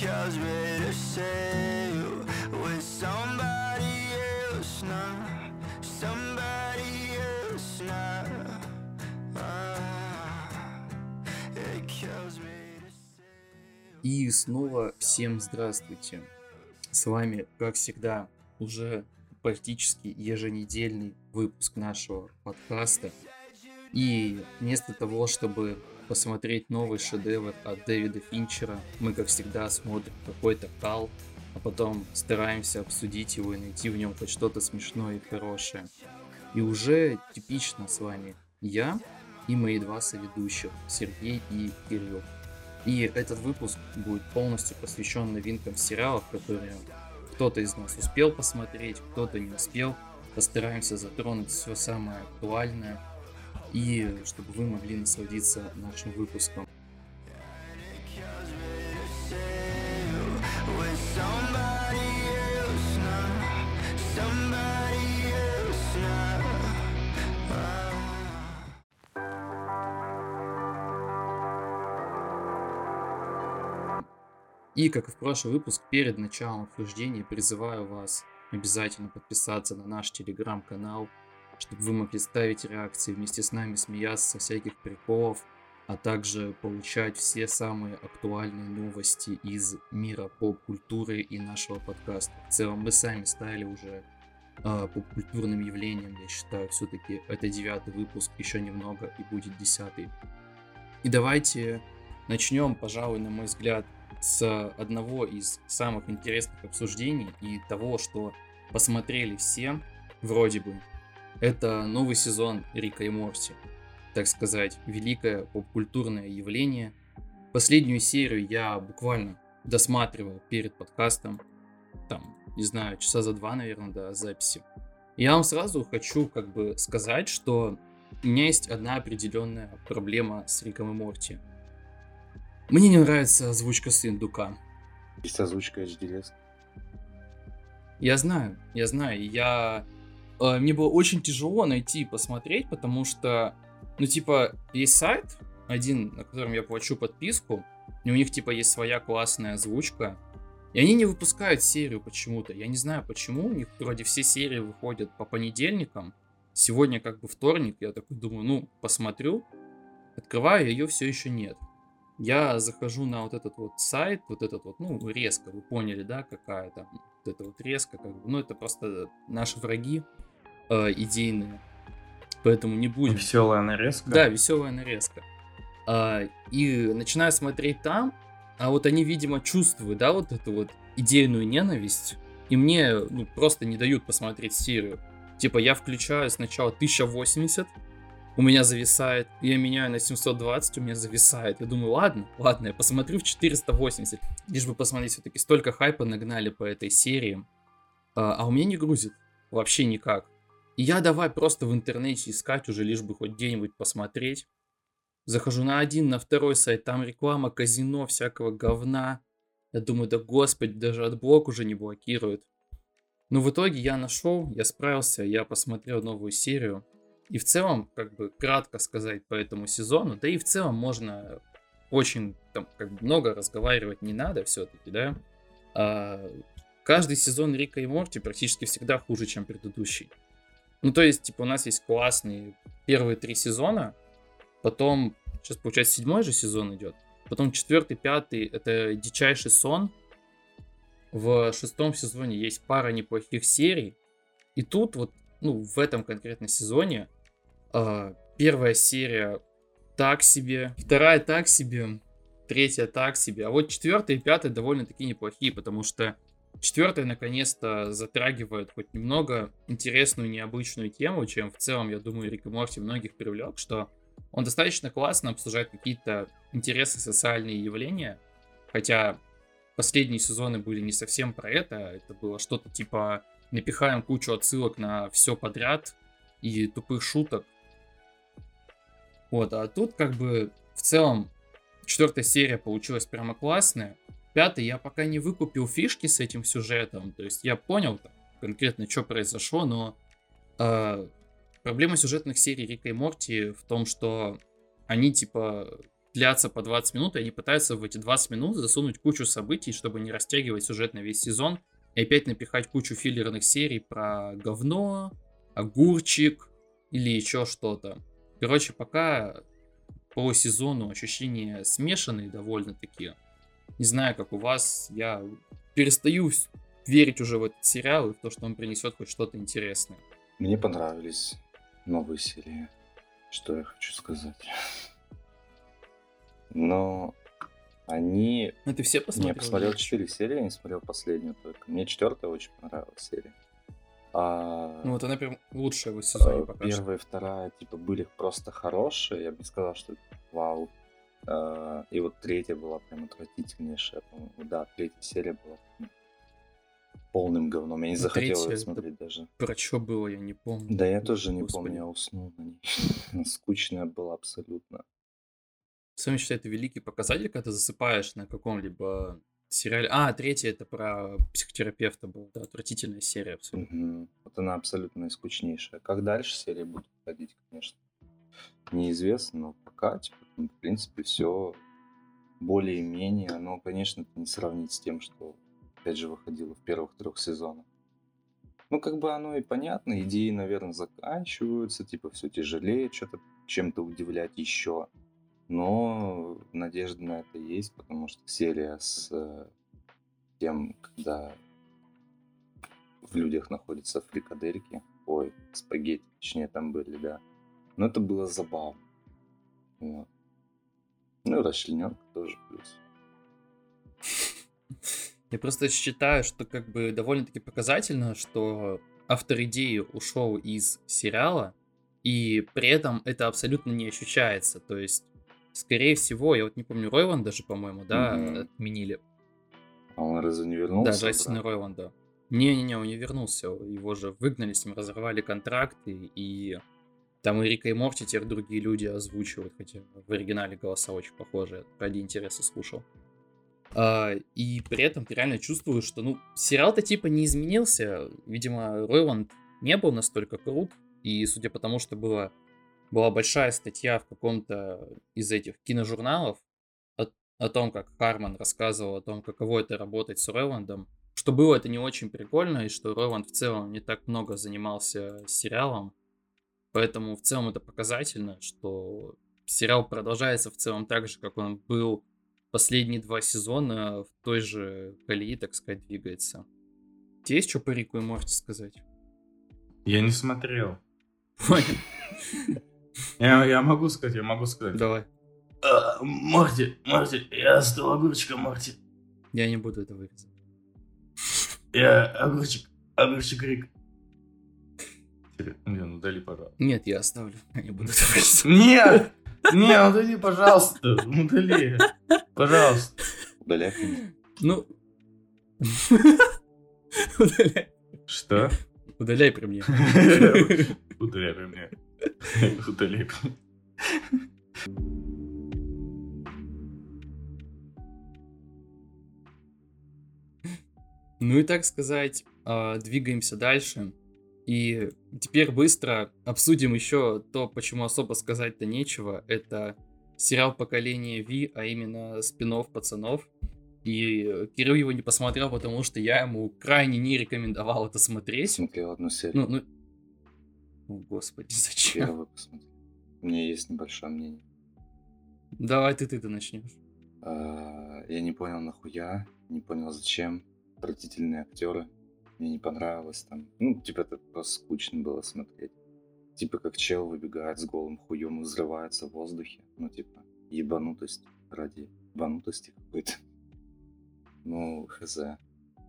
kills me to see you with somebody else now, somebody else now. Ah. И снова всем здравствуйте. С вами, как всегда, уже практически еженедельный выпуск нашего подкаста. И вместо того, чтобы посмотреть новый шедевр от Дэвида Финчера, мы, как всегда, смотрим какой-то кал, а потом стараемся обсудить его и найти в нем хоть что-то смешное и хорошее. И уже типично с вами я и мои два соведущих, Сергей и Кирилл. И этот выпуск будет полностью посвящен новинкам сериалов, которые кто-то из нас успел посмотреть, кто-то не успел. Постараемся затронуть все самое актуальное, и чтобы вы могли насладиться нашим выпуском. И, как и в прошлый выпуск, перед началом обсуждения призываю вас обязательно подписаться на наш телеграм-канал, чтобы вы могли ставить реакции, вместе с нами смеяться со всяких приколов, а также получать все самые актуальные новости из мира поп-культуры и нашего подкаста. В целом мы сами стали уже а, поп-культурным явлением, я считаю, все-таки это девятый выпуск, еще немного и будет десятый. И давайте начнем, пожалуй, на мой взгляд, с одного из самых интересных обсуждений и того, что посмотрели все, вроде бы. Это новый сезон Рика и Морти. Так сказать, великое поп-культурное явление. Последнюю серию я буквально досматривал перед подкастом. Там, не знаю, часа за два, наверное, до записи. Я вам сразу хочу как бы сказать, что у меня есть одна определенная проблема с Риком и Морти. Мне не нравится озвучка Сындука. Есть озвучка HDLS. Я знаю, я знаю, я... э, мне было очень тяжело найти и посмотреть, потому что, ну, типа, есть сайт один, на котором я плачу подписку, и у них, типа, есть своя классная озвучка, и они не выпускают серию почему-то. Я не знаю почему, у них вроде все серии выходят по понедельникам. Сегодня как бы вторник, я такой думаю, ну, посмотрю. Открываю, ее все еще нет. Я захожу на вот этот вот сайт, вот этот вот, ну, резко, вы поняли, да, какая там, вот это вот резко, как бы, ну, это просто наши враги э, идейные, поэтому не будем. Веселая нарезка. Да, веселая нарезка. А, и начинаю смотреть там, а вот они, видимо, чувствуют, да, вот эту вот идейную ненависть, и мне, ну, просто не дают посмотреть серию. Типа, я включаю сначала 1080, у меня зависает, я меняю на 720, у меня зависает. Я думаю, ладно, ладно, я посмотрю в 480. Лишь бы посмотреть, все-таки столько хайпа нагнали по этой серии. А, а у меня не грузит вообще никак. Я давай просто в интернете искать уже, лишь бы хоть где-нибудь посмотреть. Захожу на один, на второй сайт, там реклама, казино, всякого говна. Я думаю, да господи, даже AdBlock уже не блокирует. Но в итоге я нашел, я справился, я посмотрел новую серию. И в целом, как бы кратко сказать по этому сезону, да и в целом можно очень там как бы много разговаривать не надо все-таки, да. А, каждый сезон Рика и Морти практически всегда хуже, чем предыдущий. Ну, то есть, типа, у нас есть классные первые три сезона, потом, сейчас, получается, седьмой же сезон идет, потом четвертый, пятый, это дичайший сон, в шестом сезоне есть пара неплохих серий, и тут вот, ну, в этом конкретно сезоне а, первая серия так себе, вторая так себе, третья так себе, а вот четвертая и пятая довольно-таки неплохие, потому что четвертая наконец-то затрагивает хоть немного интересную, необычную тему, чем в целом, я думаю, Рик и Морти многих привлек, что он достаточно классно обсуждает какие-то интересные социальные явления, хотя последние сезоны были не совсем про это, это было что-то типа напихаем кучу отсылок на все подряд и тупых шуток, вот, а тут как бы в целом четвертая серия получилась прямо классная. Пятая я пока не выкупил фишки с этим сюжетом. То есть я понял там, конкретно, что произошло, но э, проблема сюжетных серий Рика и Морти в том, что они типа длятся по 20 минут, и они пытаются в эти 20 минут засунуть кучу событий, чтобы не растягивать сюжет на весь сезон, и опять напихать кучу филлерных серий про говно, огурчик или еще что-то. Короче, пока по сезону ощущения смешанные довольно-таки. Не знаю, как у вас, я перестаю верить уже в этот сериал и в то, что он принесет хоть что-то интересное. Мне понравились новые серии. Что я хочу сказать. Но они... Ну, ты все посмотрел? я посмотрел? 4 серии, я не смотрел последнюю только. Мне четвертая очень понравилась серия. А, Ну, вот она прям лучшая в сезоне э, пока первая и вторая, типа, были просто хорошие. Я бы не сказал, что вау. Э, И вот третья была прям отвратительнейшая. по-моему. Да, третья серия была полным говном. Я не Ну, захотел третья ее смотреть даже. Про что было, я не помню. Да, я тоже не Господи. помню, я уснул на ней. Скучная была абсолютно. Сам считаю, это великий показатель, когда ты засыпаешь на каком-либо сериале. А, третья это про психотерапевта была. Да, отвратительная серия абсолютно. Мгм. Вот она абсолютно наискучнейшая. Как дальше серия будет ходить, конечно, неизвестно, но пока, типа, в принципе, все более-менее. Но, конечно, не сравнить с тем, что, опять же, выходило в первых трех сезонах. Ну, как бы оно и понятно, идеи, наверное, заканчиваются, типа, все тяжелее что-то чем-то удивлять еще. Но надежда на это есть, потому что серия с э, тем, когда в людях находятся фрикадельки. Ой, спагетти, точнее, там были, да. Но это было забавно. Вот. Ну и расчлененка тоже плюс. Я просто считаю, что как бы довольно-таки показательно, что автор идеи ушел из сериала, и при этом это абсолютно не ощущается. То есть, скорее всего, я вот не помню, Ройланд даже, по-моему, да, Мгм. отменили. А он разве не вернулся? да, Джастина обратно? Ройланда. Не-не-не, он не вернулся. Его же выгнали, с ним разорвали контракты, и там и Рика и Морти теперь другие люди озвучивают, хотя в оригинале голоса очень похожие, ради интереса слушал. А, и при этом ты реально чувствуешь, что, ну, сериал-то типа не изменился. Видимо, Ройланд не был настолько крут, и судя по тому, что была, была большая статья в каком-то из этих киножурналов о, о том, как Харман рассказывал о том, каково это работать с Ройландом, что было это не очень прикольно, и что Ройланд в целом не так много занимался сериалом. Поэтому в целом это показательно, что сериал продолжается в целом так же, как он был последние два сезона в той же колеи, так сказать, двигается. Тебе есть что по Рику и Морти сказать? Я не смотрел. Понял. Я, я могу сказать, я могу сказать. Давай. А, Морти, Морти, я стал огурчиком, Морти. Я не буду это вырезать. Я огурчик, огурчик Рик. Не, ну удали, пожалуйста. Нет, я оставлю. Я не буду. Нет! Не, удали, пожалуйста. Удали. Пожалуйста. Удаляй. Ну... Удаляй. Что? Удаляй при мне. Удаляй при мне. Удаляй при мне. Ну и так сказать, а, двигаемся дальше. И теперь быстро обсудим еще то, почему особо сказать-то нечего. Это сериал поколения Ви, а именно спин пацанов. И Кирилл его не посмотрел, потому что я ему крайне не рекомендовал это смотреть. Смотрел одну серию. Ну, ну... О, господи, зачем? Первый посмотрел. У меня есть небольшое мнение. Давай ты ты-то начнешь. А, Я не понял нахуя, не понял зачем. Отвратительные актеры. Мне не понравилось там. Ну, типа, это просто скучно было смотреть. Типа, как чел выбегает с голым хуем и взрывается в воздухе. Ну, типа, ебанутость ради ебанутости какой-то. Ну, хз.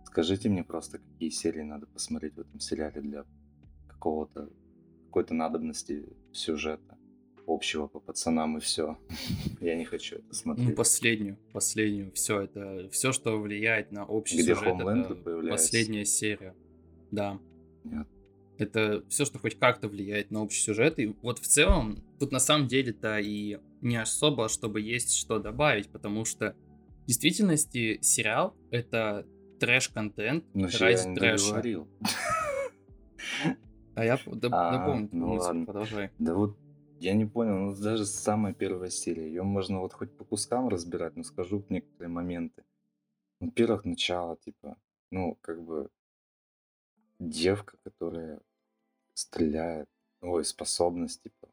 Скажите мне просто, какие серии надо посмотреть в этом сериале для какого-то какой-то надобности сюжета общего по пацанам и все. Я не хочу это Ну, смотреть. последнюю, последнюю. Все это, все, что влияет на общий Где сюжет, это появляется. последняя серия. Да. Нет. Это все, что хоть как-то влияет на общий сюжет. И вот в целом, тут на самом деле-то и не особо, чтобы есть что добавить, потому что в действительности сериал — это трэш-контент Ну, ради я не трэша. договорил. А я А, напомню, ну ладно. продолжай. Да вот Я не понял, ну даже самая первая серия, ее можно вот хоть по кускам разбирать, но скажу некоторые моменты. Ну, Во-первых, начало, типа, ну, как бы девка, которая стреляет, ой, способность, типа,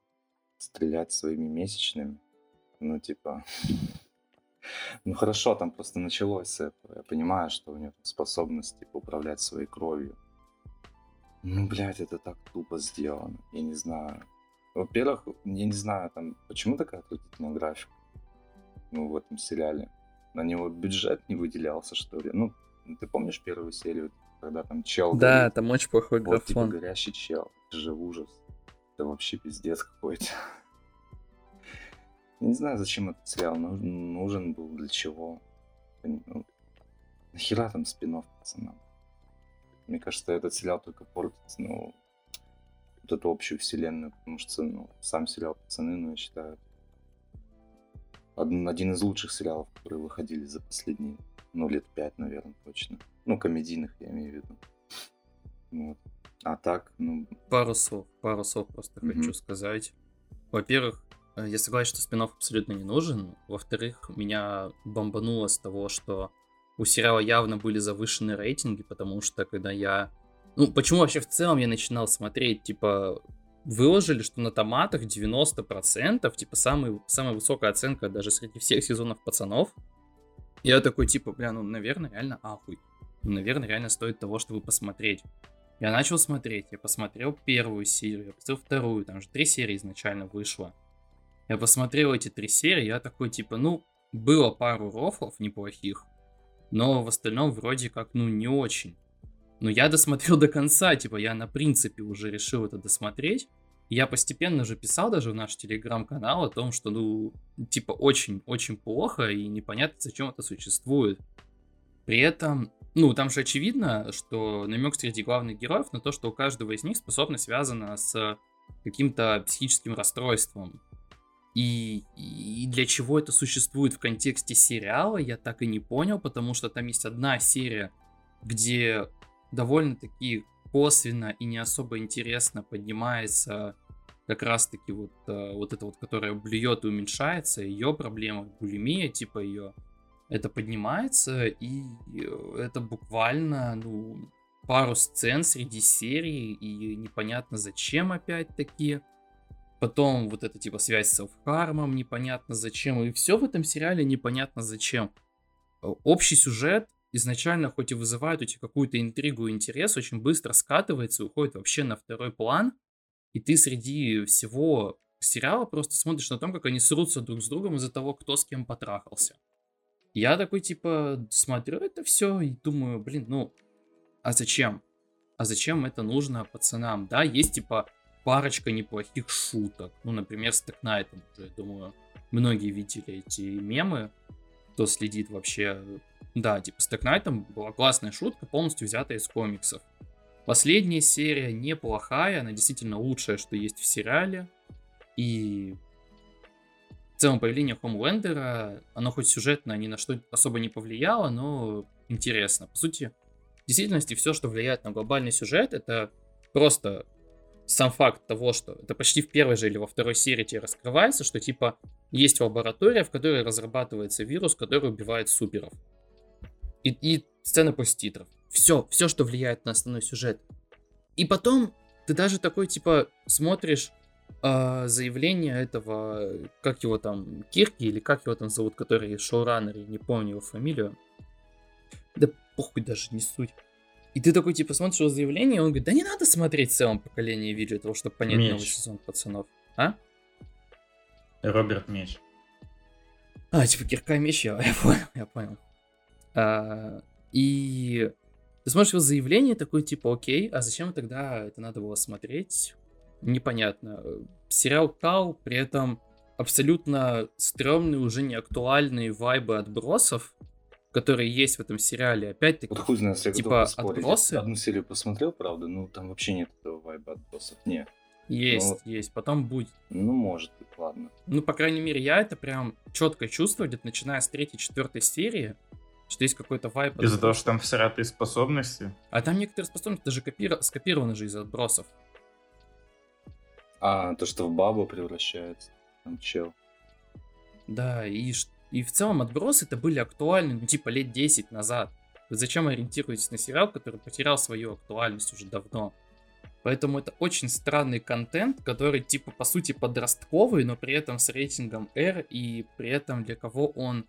стрелять своими месячными, ну, типа, ну, хорошо, там просто началось с этого, я понимаю, что у нее способность, типа, управлять своей кровью. Ну, блядь, это так тупо сделано, я не знаю. Во-первых, я не знаю, там, почему такая отвратительная графика, ну, в этом сериале. На него бюджет не выделялся, что ли? Ну, ты помнишь первую серию, когда там чел Да, горит? там очень плохой Вот, типа, графон. горящий чел. Это же ужас. Это вообще пиздец какой-то. Я не знаю, зачем этот сериал нуж- нужен был, для чего. Ну, нахера там спин пацанам? Мне кажется, этот сериал только портит, ну, вот эту общую вселенную, потому что, ну, сам сериал «Пацаны», ну, я считаю, один, из лучших сериалов, которые выходили за последние, ну, лет пять, наверное, точно. Ну, комедийных, я имею в виду. Вот. А так, ну, Пару слов, пару слов просто Мгм. хочу сказать. Во-первых, э, я согласен, что спин абсолютно не нужен. Во-вторых, меня бомбануло с того, что у сериала явно были завышенные рейтинги, потому что когда я... Ну, почему вообще в целом я начинал смотреть, типа, выложили, что на томатах 90%, типа, самый, самая высокая оценка даже среди всех сезонов пацанов. Я такой, типа, бля, ну, наверное, реально ахуй. Ну, наверное, реально стоит того, чтобы посмотреть. Я начал смотреть, я посмотрел первую серию, я посмотрел вторую, там же три серии изначально вышло. Я посмотрел эти три серии, я такой, типа, ну, было пару рофлов неплохих, но в остальном вроде как, ну, не очень. Но я досмотрел до конца, типа, я на принципе уже решил это досмотреть. Я постепенно же писал даже в наш телеграм-канал о том, что, ну, типа, очень-очень плохо и непонятно, зачем это существует. При этом, ну, там же очевидно, что намек среди главных героев на то, что у каждого из них способность связана с каким-то психическим расстройством. И, и для чего это существует в контексте сериала, я так и не понял, потому что там есть одна серия, где довольно-таки косвенно и не особо интересно поднимается как раз-таки вот, э, вот это вот, которая блюет и уменьшается, ее проблема, булимия, типа ее, это поднимается, и э, это буквально, ну, пару сцен среди серий, и непонятно зачем опять-таки. Потом вот эта типа связь с Селфхармом, непонятно зачем, и все в этом сериале непонятно зачем. Э, Общий сюжет изначально хоть и вызывает у тебя какую-то интригу и интерес, очень быстро скатывается и уходит вообще на второй план, и ты среди всего сериала просто смотришь на том, как они срутся друг с другом из-за того, кто с кем потрахался. Я такой, типа, смотрю это все и думаю, блин, ну, а зачем? А зачем это нужно пацанам? Да, есть, типа, парочка неплохих шуток. Ну, например, с Текнайтом уже, я думаю, многие видели эти мемы, кто следит вообще. Да, типа, с Текнайтом была классная шутка, полностью взятая из комиксов. Последняя серия неплохая, она действительно лучшая, что есть в сериале. И в целом появление Хомлендера, оно хоть сюжетно ни на что особо не повлияло, но интересно. По сути, в действительности все, что влияет на глобальный сюжет, это просто сам факт того, что это почти в первой же или во второй серии тебе раскрывается, что типа есть лаборатория, в которой разрабатывается вирус, который убивает суперов. И, и сцена после титров. Все, все, что влияет на основной сюжет. И потом ты даже такой, типа, смотришь э, заявление этого, как его там, Кирки, или как его там зовут, который шоураннер, я не помню его фамилию. Да похуй даже, не суть. И ты такой, типа, смотришь его заявление, и он говорит, да не надо смотреть в целом поколение видео, того, чтобы понять Меч. новый сезон пацанов. А? Роберт Меч. А, типа кирка меч, я, я понял, я понял. А, и ты смотришь его заявление, такой типа, окей, а зачем тогда это надо было смотреть? Непонятно. Сериал Кал, при этом абсолютно стрёмные, уже не актуальные вайбы отбросов, которые есть в этом сериале. Опять-таки, Вот хуй знает, я Типа, отбросы? Одну серию посмотрел, правда, ну там вообще нет этого вайба отбросов. Не, есть, вот. есть, потом будет. ну может быть, ладно. Ну, по крайней мере, я это прям четко чувствую, где-то начиная с третьей, четвертой серии, что есть какой-то вайб. Из-за того, что там всратые способности. А там некоторые способности даже копира- скопированы же из отбросов. А, то, что в бабу превращается. Там чел. Да, и, и в целом отбросы это были актуальны, ну, типа, лет 10 назад. Вы зачем ориентируетесь на сериал, который потерял свою актуальность уже давно? Поэтому это очень странный контент, который, типа, по сути, подростковый, но при этом с рейтингом R, и при этом для кого он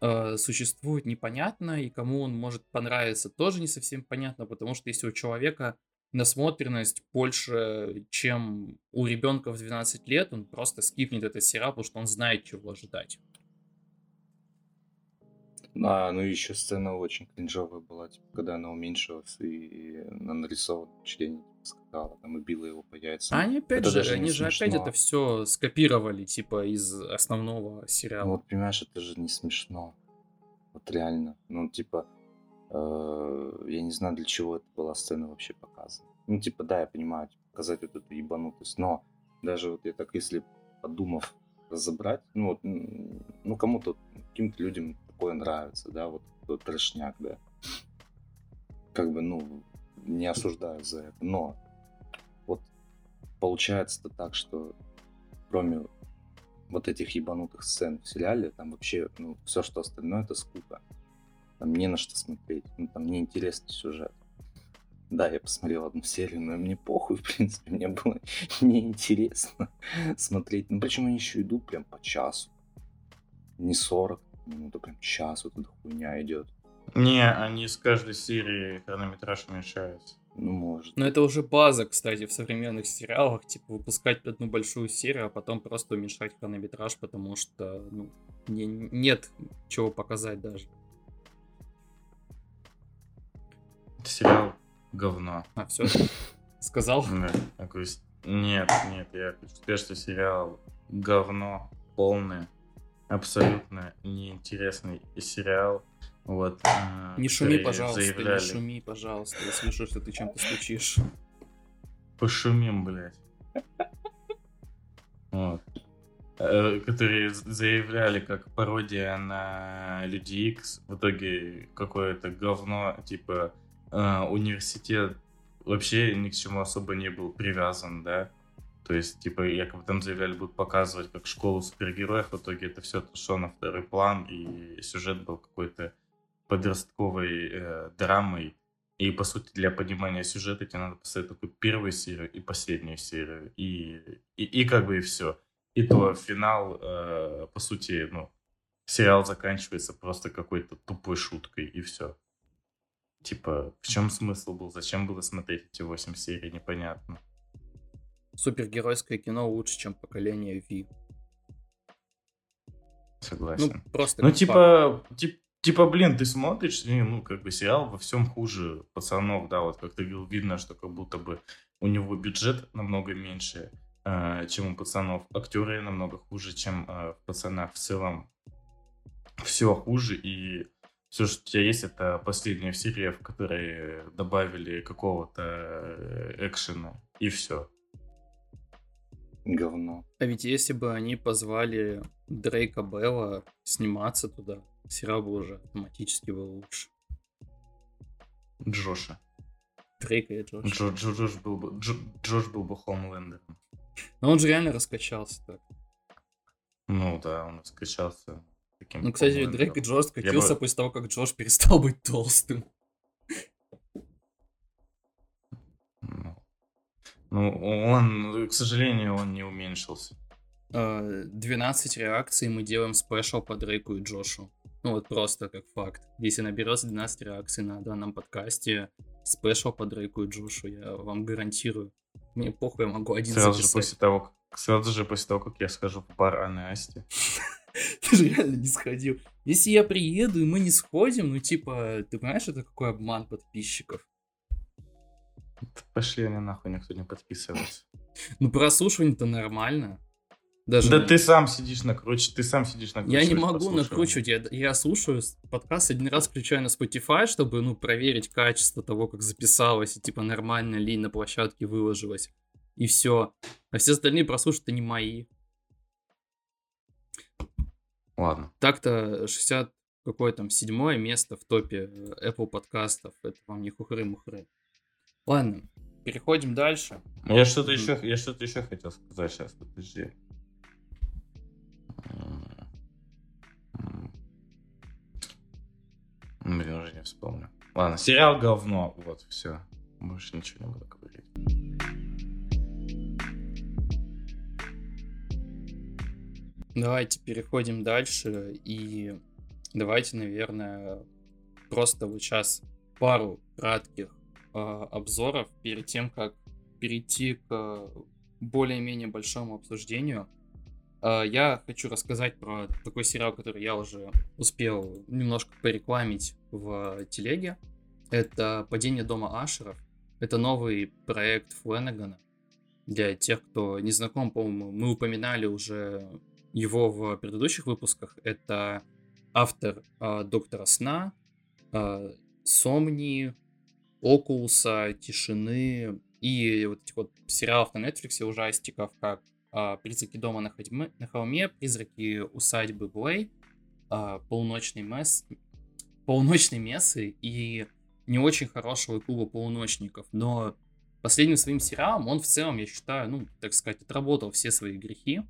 э, существует непонятно, и кому он может понравиться тоже не совсем понятно, потому что если у человека насмотренность больше, чем у ребенка в 12 лет, он просто скипнет этот сериал, потому что он знает, чего ожидать. А, ну еще сцена очень кринжовая была, типа, когда она уменьшилась и на нарисованном члене типа, скакала, там и била его по яйцам. А они опять Это же, даже они же опять смешно. это все скопировали, типа, из основного Ну сериала. вот, понимаешь, это же не смешно. Вот реально. Ну, типа, э, я не знаю, для чего эта была сцена вообще показана. Ну, типа, да, я понимаю, типа, показать вот эту ебанутость, но даже вот я так, если подумав, разобрать, ну, вот, ну, кому-то, каким-то людям такое нравится, да, вот, вот трешняк, да. Как бы, ну, не осуждаю за это, но вот получается-то так, что кроме вот этих ебанутых сцен в сериале, там вообще, ну, все, что остальное, это скука. Там не на что смотреть, ну, там неинтересный сюжет. Да, я посмотрел одну серию, но мне похуй, в принципе, мне было неинтересно смотреть. Ну, причем они еще идут прям по часу. Не 40 минут, а прям час вот эта хуйня идет. Не, они с каждой серии хронометраж уменьшается. Ну, может. Но это уже база, кстати, в современных сериалах, типа, выпускать одну большую серию, а потом просто уменьшать хронометраж, потому что, ну, не- нет чего показать даже. Это сериал говно. А, все? Сказал? Нет, нет, я сказать, что сериал говно полное, абсолютно неинтересный сериал. Вот. э, Не шуми, пожалуйста, не заявляли- шуми, пожалуйста. Я слышу, что ты чем-то стучишь. Пошумим, блядь. Вот. Э, Которые заявляли как пародия на Люди Икс. В итоге какое-то говно, типа э, университет вообще ни к чему особо не был привязан, да. То есть, типа, якобы там заявляли, будут показывать как школу супергероев, в итоге это все отошло на второй план, и сюжет был какой-то подростковой э, драмой. И, по сути, для понимания сюжета тебе надо поставить только первую серию и последнюю серию. И, и, и как бы и все. И то финал, э, по сути, ну, сериал заканчивается просто какой-то тупой шуткой, и все. Типа, в чем смысл был? Зачем было смотреть эти 8 серий? Непонятно. Супергеройское кино лучше, чем поколение Ви. Ну, Согласен. просто Ну, как факт. типа, тип- типа, блин, ты смотришь, и, ну, как бы сериал во всем хуже пацанов, да, вот как ты видно, что как будто бы у него бюджет намного меньше, э, чем у пацанов. Актеры намного хуже, чем э, в пацанах. В целом все хуже, и все, что у тебя есть, это последняя серия, в которой добавили какого-то э, экшена, и все. Говно. А ведь если бы они позвали Дрейка Белла сниматься туда, сериал бы уже автоматически был лучше. Джоша. Дрейк и Джош. Джо- Джо- Джош был бы, Джо- Джош был бы Хомлендером. Но он же реально раскачался так. Ну да, он скачался. таким Ну, кстати. Дрейк и Джош скатился бы- после того, как Джош перестал быть толстым. Ну, он, к сожалению, он не уменьшился. Э, 12 реакций мы делаем special по Дрейку и Джошу. Ну вот просто как факт. Если наберется 12 реакций на данном подкасте, special по Дрейку и Джошу, я вам гарантирую. Мне похуй, я могу один Сразу же, записать. после того, сразу же после того, как я схожу в бар Анны Асти. Ты же реально не сходил. Если я приеду, и мы не сходим, ну типа, ты понимаешь, это какой обман подписчиков? Пошли они нахуй, никто не подписывается. Ну прослушивание-то нормально. Даже Да ты сам сидишь накручиваешь, ты сам сидишь Я накручиваешь не могу накручивать, я, я слушаю подкаст один раз включаю на Spotify, чтобы, ну, проверить качество того, как записалось, и, типа, нормально ли на площадке выложилось. И все. А все остальные прослушивания не мои. Ладно. Так-то 60 какое там седьмое место в топе э, Apple подкастов. Это вам не хухры-мухры. Ладно. переходим дальше. Я что-то еще, я что-то еще хотел сказать сейчас, подожди. Блин, уже не вспомню. Ладно, сериал говно, вот, все. Больше ничего не буду говорить. Давайте переходим дальше и давайте, наверное, просто вот сейчас пару кратких обзоров перед тем, как перейти к более-менее большому обсуждению. Э, я хочу рассказать про такой сериал, который я уже успел немножко порекламить в телеге. Это «Падение дома Ашеров». Это новый проект Фленагана. Для тех, кто не знаком, по-моему, мы упоминали уже его в предыдущих выпусках. Это автор а, Доктора Сна, а, Сомни, Окулуса, Тишины и вот этих вот сериалов на Netflix ужастиков, как а, «Призраки дома на, ходьме- на холме», «Призраки усадьбы Блей», а, «Полуночный месс», «Полуночный мессы» и не очень хорошего клуба полуночников, но последним своим сериалом он в целом, я считаю, ну, так сказать, отработал все свои грехи,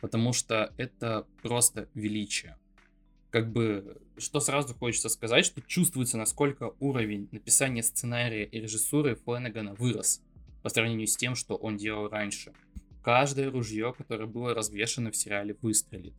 потому что это просто величие. Как бы, что сразу хочется сказать, что чувствуется, насколько уровень написания сценария и режиссуры Фленнегана вырос по сравнению с тем, что он делал раньше. Каждое ружье, которое было развешено в сериале, выстрелит.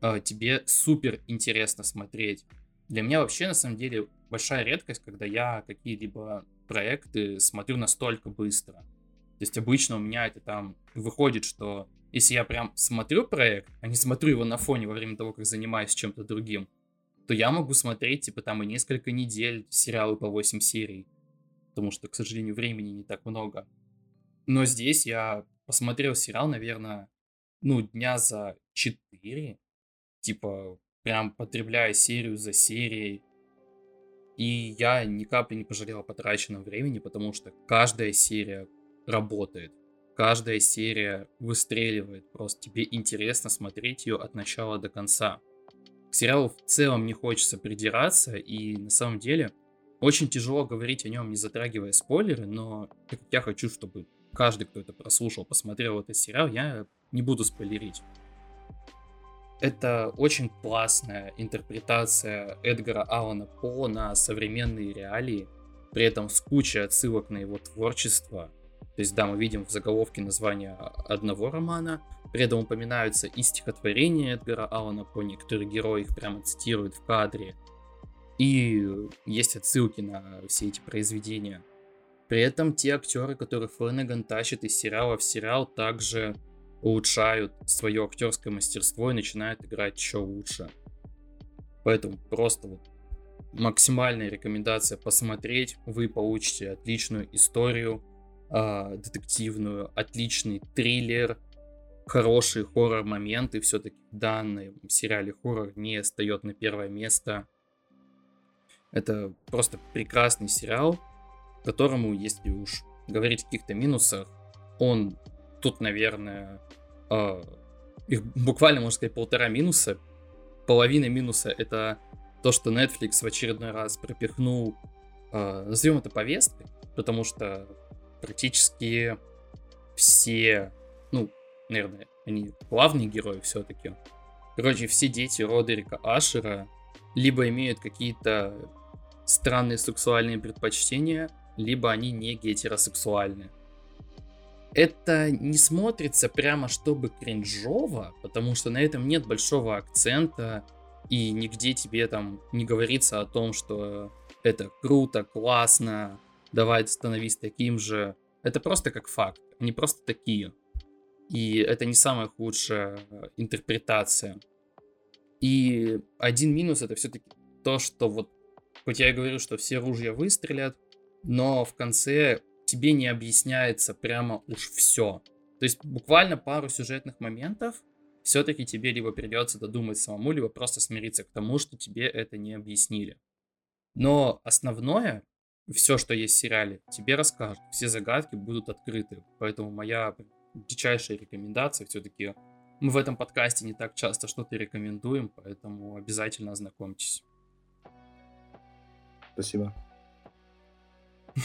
А, Тебе супер интересно смотреть. Для меня вообще, на самом деле, большая редкость, когда я какие-либо проекты смотрю настолько быстро. То есть обычно у меня это там выходит, что если я прям смотрю проект, а не смотрю его на фоне во время того, как занимаюсь чем-то другим, то я могу смотреть, типа, там и несколько недель сериалы по 8 серий. Потому что, к сожалению, времени не так много. Но здесь я посмотрел сериал, наверное, ну, дня за 4. Типа, прям потребляя серию за серией. И я ни капли не пожалел о потраченном времени, потому что каждая серия работает. Каждая серия выстреливает. Просто тебе интересно смотреть ее от начала до конца. Сериалу в целом не хочется придираться, и на самом деле очень тяжело говорить о нем, не затрагивая спойлеры, но я хочу, чтобы каждый, кто это прослушал, посмотрел этот сериал, я не буду спойлерить. Это очень классная интерпретация Эдгара Аллана По на современные реалии, при этом с кучей отсылок на его творчество. То есть, да, мы видим в заголовке название одного романа, при этом упоминаются и стихотворения Эдгара Аллана По, некоторые герои их прямо цитируют в кадре, и есть отсылки на все эти произведения. При этом те актеры, которых Фленнеган тащит из сериала в сериал, также улучшают свое актерское мастерство и начинают играть еще лучше. Поэтому просто вот максимальная рекомендация посмотреть. Вы получите отличную историю, э, детективную, отличный триллер, хорошие хоррор-моменты. Все-таки в сериале хоррор не встает на первое место. Это просто прекрасный сериал, которому, если уж говорить о каких-то минусах, он тут, наверное, э, их буквально, можно сказать, полтора минуса. Половина минуса это то, что Netflix в очередной раз пропихнул, э, назовем это повесткой, потому что практически все, ну, наверное, они главные герои все-таки. Короче, все дети Родерика Ашера либо имеют какие-то странные сексуальные предпочтения, либо они не гетеросексуальны. Это не смотрится прямо чтобы кринжово, потому что на этом нет большого акцента, и нигде тебе там не говорится о том, что это круто, классно, давай становись таким же. Это просто как факт, они просто такие. И это не самая худшая интерпретация. И один минус это все-таки то, что вот, хоть я и говорю, что все ружья выстрелят, но в конце тебе не объясняется прямо уж все. То есть буквально пару сюжетных моментов все-таки тебе либо придется додумать самому, либо просто смириться к тому, что тебе это не объяснили. Но основное, все, что есть в сериале, тебе расскажут. Все загадки будут открыты. Поэтому моя дичайшая рекомендация все-таки мы в этом подкасте не так часто что-то рекомендуем, поэтому обязательно ознакомьтесь. Спасибо.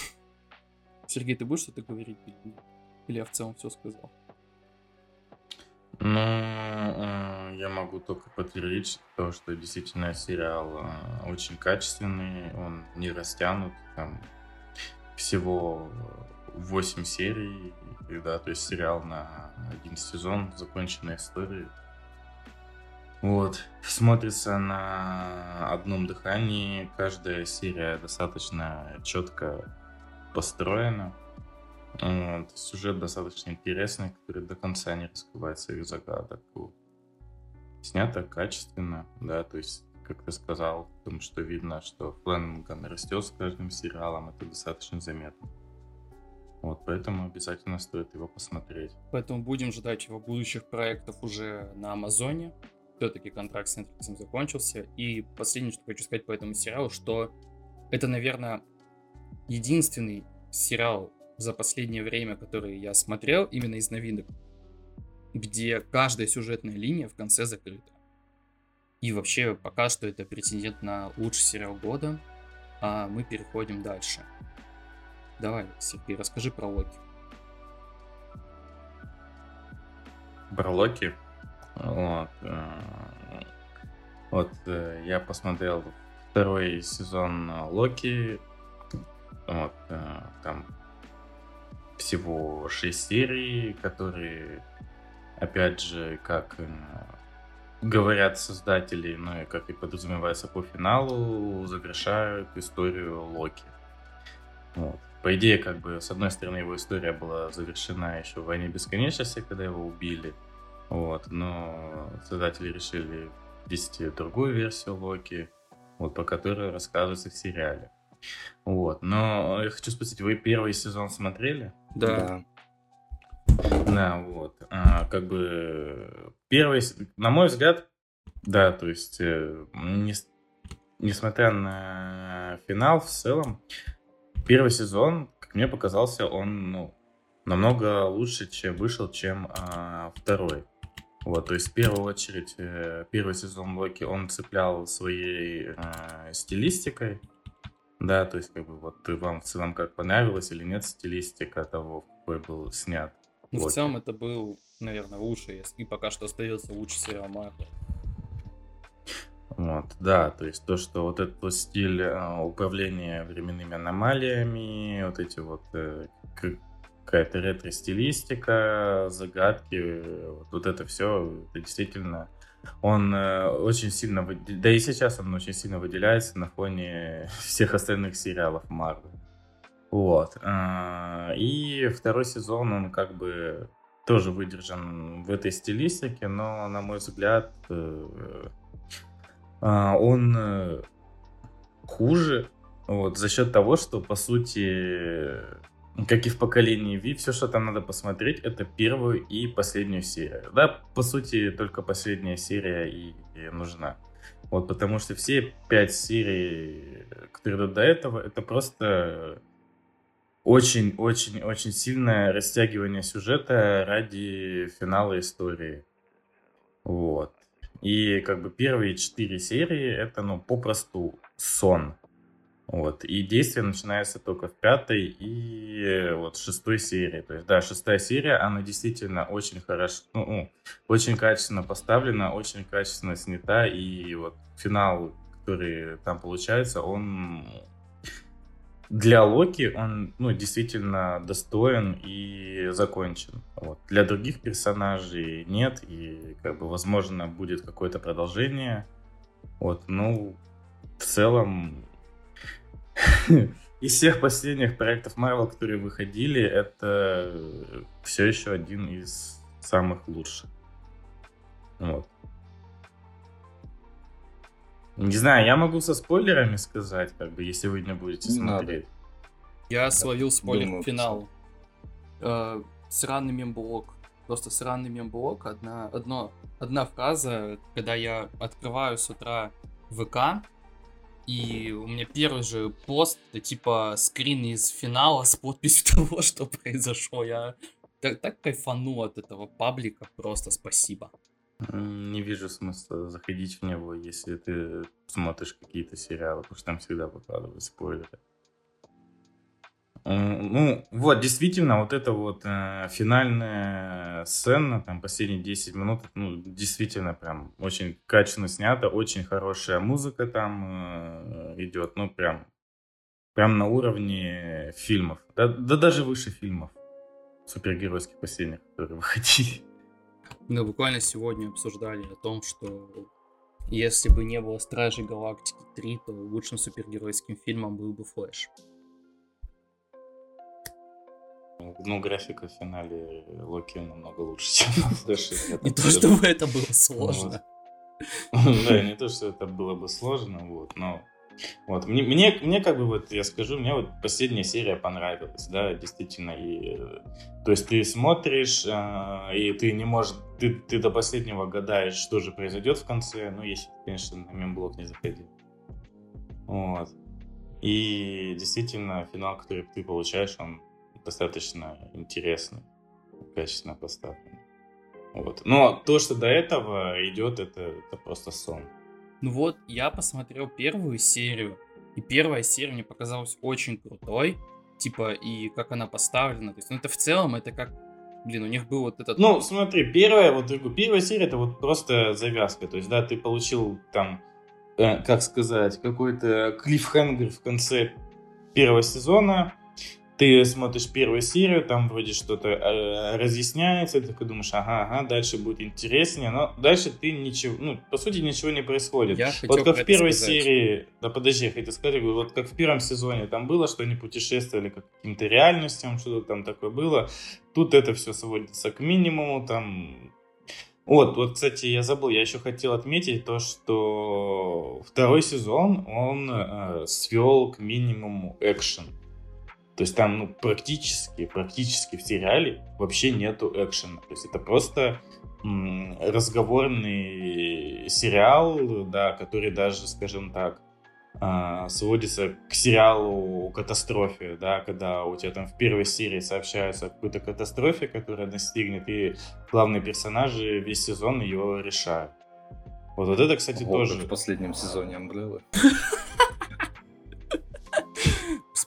Сергей, ты будешь что-то говорить? или я в целом все сказал? Ну, э, я могу только подтвердить то, что действительно сериал э, очень качественный, он не растянут, там всего 8 серий, да, то есть сериал на один сезон, законченная история. Вот, смотрится на одном дыхании, каждая серия достаточно четко построена. Вот, сюжет достаточно интересный, который до конца не раскрывает своих загадок. Снято качественно, да, то есть, как ты сказал, потому что видно, что Флэнган растет с каждым сериалом, это достаточно заметно. Вот, поэтому обязательно стоит его посмотреть. Поэтому будем ждать его будущих проектов уже на Амазоне. Все-таки контракт с Netflix закончился. И последнее, что хочу сказать по этому сериалу, что это, наверное, единственный сериал за последнее время, который я смотрел, именно из новинок, где каждая сюжетная линия в конце закрыта. И вообще, пока что это претендент на лучший сериал года, а мы переходим дальше. Давай, Сергей, расскажи про Локи. Про Локи? Вот. э, Вот э, я посмотрел второй сезон Локи. Вот, э, там всего 6 серий, которые, опять же, как э, говорят создатели, ну и как и подразумевается по финалу, завершают историю Локи. Вот. По идее, как бы, с одной стороны, его история была завершена еще в «Войне бесконечности», когда его убили. Вот, но создатели решили ввести другую версию Локи, вот, по которой рассказывается в сериале. Вот, но я хочу спросить, вы первый сезон смотрели? Да. Да, вот. А, как бы первый, на мой взгляд, да, то есть, э, нес- несмотря на финал, в целом, первый сезон, как мне показался, он, ну, намного лучше, чем вышел, чем а, второй. Вот, то есть, в первую очередь, э, первый сезон Локи, он цеплял своей э, стилистикой, да, то есть, как бы, вот вам в целом как понравилось или нет стилистика того, какой был снят. Ну, в целом это был, наверное, лучший, и пока что остается лучший сериал Марвел. Вот, да, то есть то, что вот этот стиль э, управления временными аномалиями, вот эти вот э, какая-то ретро-стилистика, загадки, вот, вот это все, это действительно, он э, очень сильно, да и сейчас он очень сильно выделяется на фоне всех остальных сериалов Marvel. Вот. а, И второй сезон, он как бы тоже выдержан в этой стилистике, но, на мой взгляд, э, он э, хуже вот, за счет того, что, по сути, как и в поколении Ви, все, что там надо посмотреть, это первую и последнюю серию. Да, по сути, только последняя серия и, и нужна. Вот, потому что все пять серий, которые идут до этого, это просто очень-очень-очень сильное растягивание сюжета ради финала истории. Вот. И как бы первые четыре серии это, ну, попросту сон. Вот. И действие начинается только в пятой и вот шестой серии. То есть, да, шестая серия, она действительно очень хорошо, ну, ну, очень качественно поставлена, очень качественно снята. И вот финал, который там получается, он для Локи он, ну, действительно достоин и закончен. Вот. Для других персонажей нет, и, как бы, возможно, будет какое-то продолжение. Вот, ну, в целом, из всех последних проектов Marvel, которые выходили, это все еще один из самых лучших. Вот. Не знаю, я могу со спойлерами сказать, как бы, если вы не будете Не надо. смотреть. Я словил спойлер думаю, к финалу. Э, сраный мемблок. Просто сраный мемблок. Одна, одно, одна фраза, когда я открываю с утра ВК, и у меня первый же пост, это типа скрин из финала с подписью того, что произошло. Я так, так кайфанул от этого паблика, просто спасибо. Не вижу смысла заходить в него, если ты смотришь какие-то сериалы, потому что там всегда выкладывают спойлеры. М, Ну, вот, действительно, вот эта вот э, финальная сцена, там, последние 10 минут, ну, действительно, прям очень качественно снято, очень хорошая музыка там э, идет, ну, прям, прям на уровне фильмов, да, да даже выше фильмов супергеройских последних, которые выходили. Мы буквально сегодня обсуждали о том, что если бы не было Стражей Галактики 3, то лучшим супергеройским фильмом был бы Флэш. Ну, графика в финале Локи намного лучше, чем на Флэше. я Не то, чтобы это было сложно. Да, не то, что это было бы сложно, вот, но вот, мне, мне, мне как бы вот, я скажу, мне вот последняя серия понравилась, да, действительно, и, э, то есть ты смотришь, э, и ты не можешь, ты, ты до последнего гадаешь, что же произойдет в конце, ну, если, ты, конечно, на мемблок не заходил. Вот. И действительно, финал, который ты получаешь, он достаточно интересный, качественно поставлен. Вот. Но то, что до этого идет, это, это просто сон. Ну вот, я посмотрел первую серию, и первая серия мне показалась очень крутой, типа, и как она поставлена, то есть, ну это в целом, это как, блин, у них был вот этот... Ну, смотри, первая, вот первая серия это вот просто завязка. То есть, да, ты получил там, э, как сказать, какой-то клиффхенгер в конце первого сезона. Ты смотришь первую серию, там вроде что-то э, разъясняется, ты такой думаешь, ага, ага, дальше будет интереснее, но дальше ты ничего, ну, по сути, ничего не происходит. я Вот как в первой сказать. серии, да подожди, я хотел сказать, вот как в первом сезоне там было, что они путешествовали к каким-то реальностям, что-то там такое было. Тут это все сводится к минимуму, там... Вот, вот, кстати, я забыл, я еще хотел отметить то, что второй сезон, он э, свел к минимуму экшен. То есть там, ну, практически, практически в сериале вообще нету экшена. То есть это просто м, разговорный сериал, да, который даже, скажем так, а, сводится к сериалу катастрофе, да, когда у тебя там в первой серии сообщаются о какой-то катастрофе, которая настигнет, и главные персонажи весь сезон ее решают. Вот, вот это, кстати, Вот тоже... в последнем сезоне Umbrella.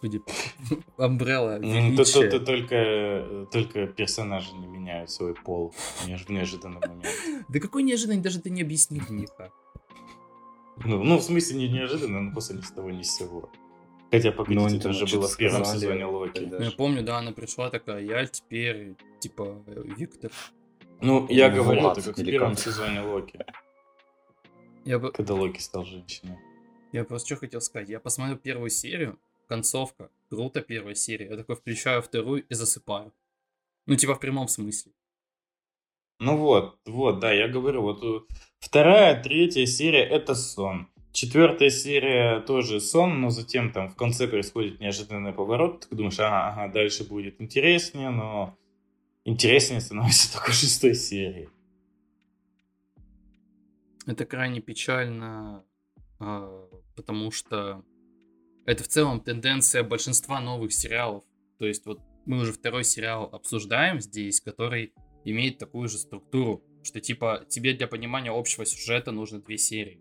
Господи, Амбрелла, величие. то Только, только персонажи не меняют свой пол в неожиданный момент. Да какой неожиданный, даже ты не объяснил никак. Ну, ну, в смысле, не неожиданно, но просто ни с того ни с сего. Хотя, Ну, погодите, они это там же что-то было в первом сезоне Локи. Ну, я помню, да, она пришла такая, я теперь, типа, Виктор. Ну, я Ну, говорю, это как в первом сезоне Локи, Я, бы, когда Локи стал женщиной. я просто что хотел сказать. Я посмотрел первую серию, концовка, круто первая серия. Я такой включаю вторую и засыпаю. Ну, типа, в прямом смысле. Ну вот, вот, да, я говорю, вот э, вторая, третья серия это сон. Четвертая серия тоже сон, но затем там в конце происходит неожиданный поворот. Ты думаешь, ага, ага, дальше будет интереснее, но интереснее становится только шестой серии. Это крайне печально, а, потому что это в целом тенденция большинства новых сериалов. То есть вот мы уже второй сериал обсуждаем здесь, который имеет такую же структуру, что типа тебе для понимания общего сюжета нужно две серии.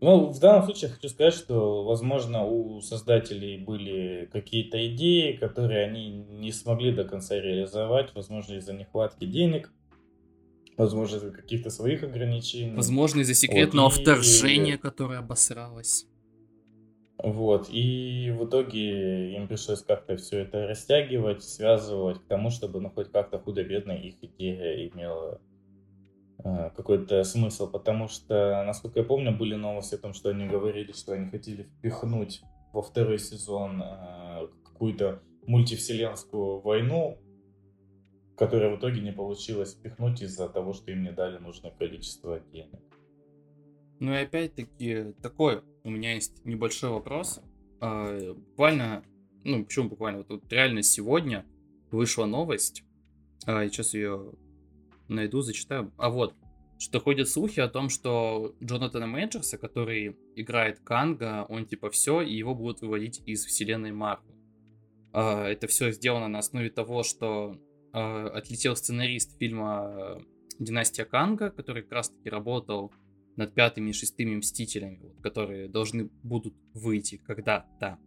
Ну, в данном случае я хочу сказать, что, возможно, у создателей были какие-то идеи, которые они не смогли до конца реализовать, возможно, из-за нехватки денег, возможно, из-за каких-то своих ограничений. Возможно, из-за секретного Вот, и- вторжения, которое обосралось. Вот, и в итоге им пришлось как-то все это растягивать, связывать к тому, чтобы, ну, хоть как-то худо-бедно их идея имела э, какой-то смысл, потому что, насколько я помню, были новости о том, что они говорили, что они хотели впихнуть во второй сезон э, какую-то мультивселенскую войну, которая в итоге не получилось впихнуть из-за того, что им не дали нужное количество денег. Ну и опять-таки, такой у меня есть небольшой вопрос. А, Буквально, ну почему буквально, вот тут реально сегодня вышла новость, а, я сейчас ее найду, зачитаю. А вот, что ходят слухи о том, что Джонатана Мейджерса, который играет Канга, он типа все, и его будут выводить из вселенной Марвел. А, Это все сделано на основе того, что а, отлетел сценарист фильма «Династия Канга», который как раз-таки работал над пятыми и шестыми Мстителями, вот, которые должны будут выйти когда-то.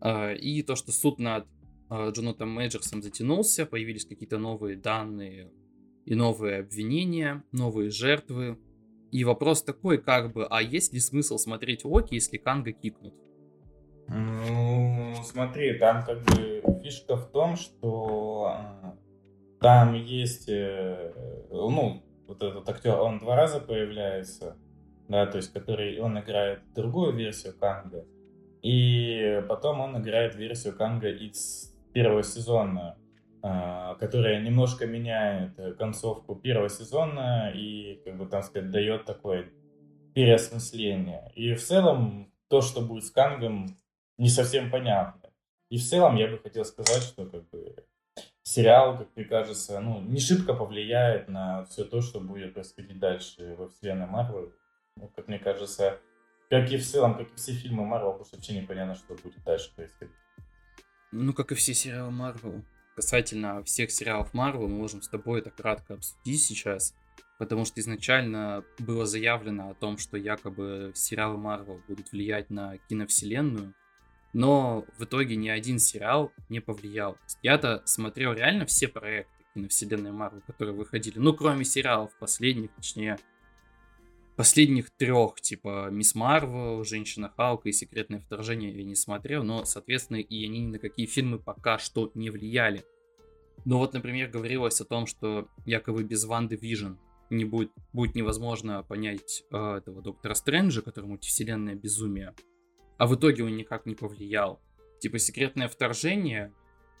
А, И то, что суд над а, Джонатаном Мэджерсом затянулся, появились какие-то новые данные и новые обвинения, новые жертвы. И вопрос такой, как бы, а есть ли смысл смотреть Локи, если Канга кикнут? Ну, смотри, там как бы фишка в том, что а, там есть, э, ну, вот этот актер, он два раза появляется, да, то есть который, он играет другую версию Канга, и потом он играет версию Канга из первого сезона, а, которая немножко меняет э, концовку первого сезона и, как бы там сказать, дает такое переосмысление. И в целом то, что будет с Кангом, не совсем понятно. И в целом я бы хотел сказать, что как бы сериал, как мне кажется, ну, не шибко повлияет на все то, что будет происходить дальше во вселенной Марвел. Ну, как мне кажется, как и в целом, как и все фильмы Марвел, потому что вообще непонятно, что будет дальше происходить. Ну, как и все сериалы Марвел. Касательно всех сериалов Марвел, мы можем с тобой это кратко обсудить сейчас. Потому что изначально было заявлено о том, что якобы сериалы Марвел будут влиять на киновселенную. Но в итоге ни один сериал не повлиял. Я-то смотрел реально все проекты киновселенной Марвел, которые выходили. Ну, кроме сериалов последних, точнее, последних трех, типа Мисс Марвел, Женщина Халка и Секретное вторжение я не смотрел, но, соответственно, и они ни на какие фильмы пока что не влияли. Но вот, например, говорилось о том, что якобы без Ванды Вижн не будет, будет невозможно понять э, этого Доктора Стрэнджа, который мультивселенная безумие. А в итоге он никак не повлиял. Типа Секретное вторжение,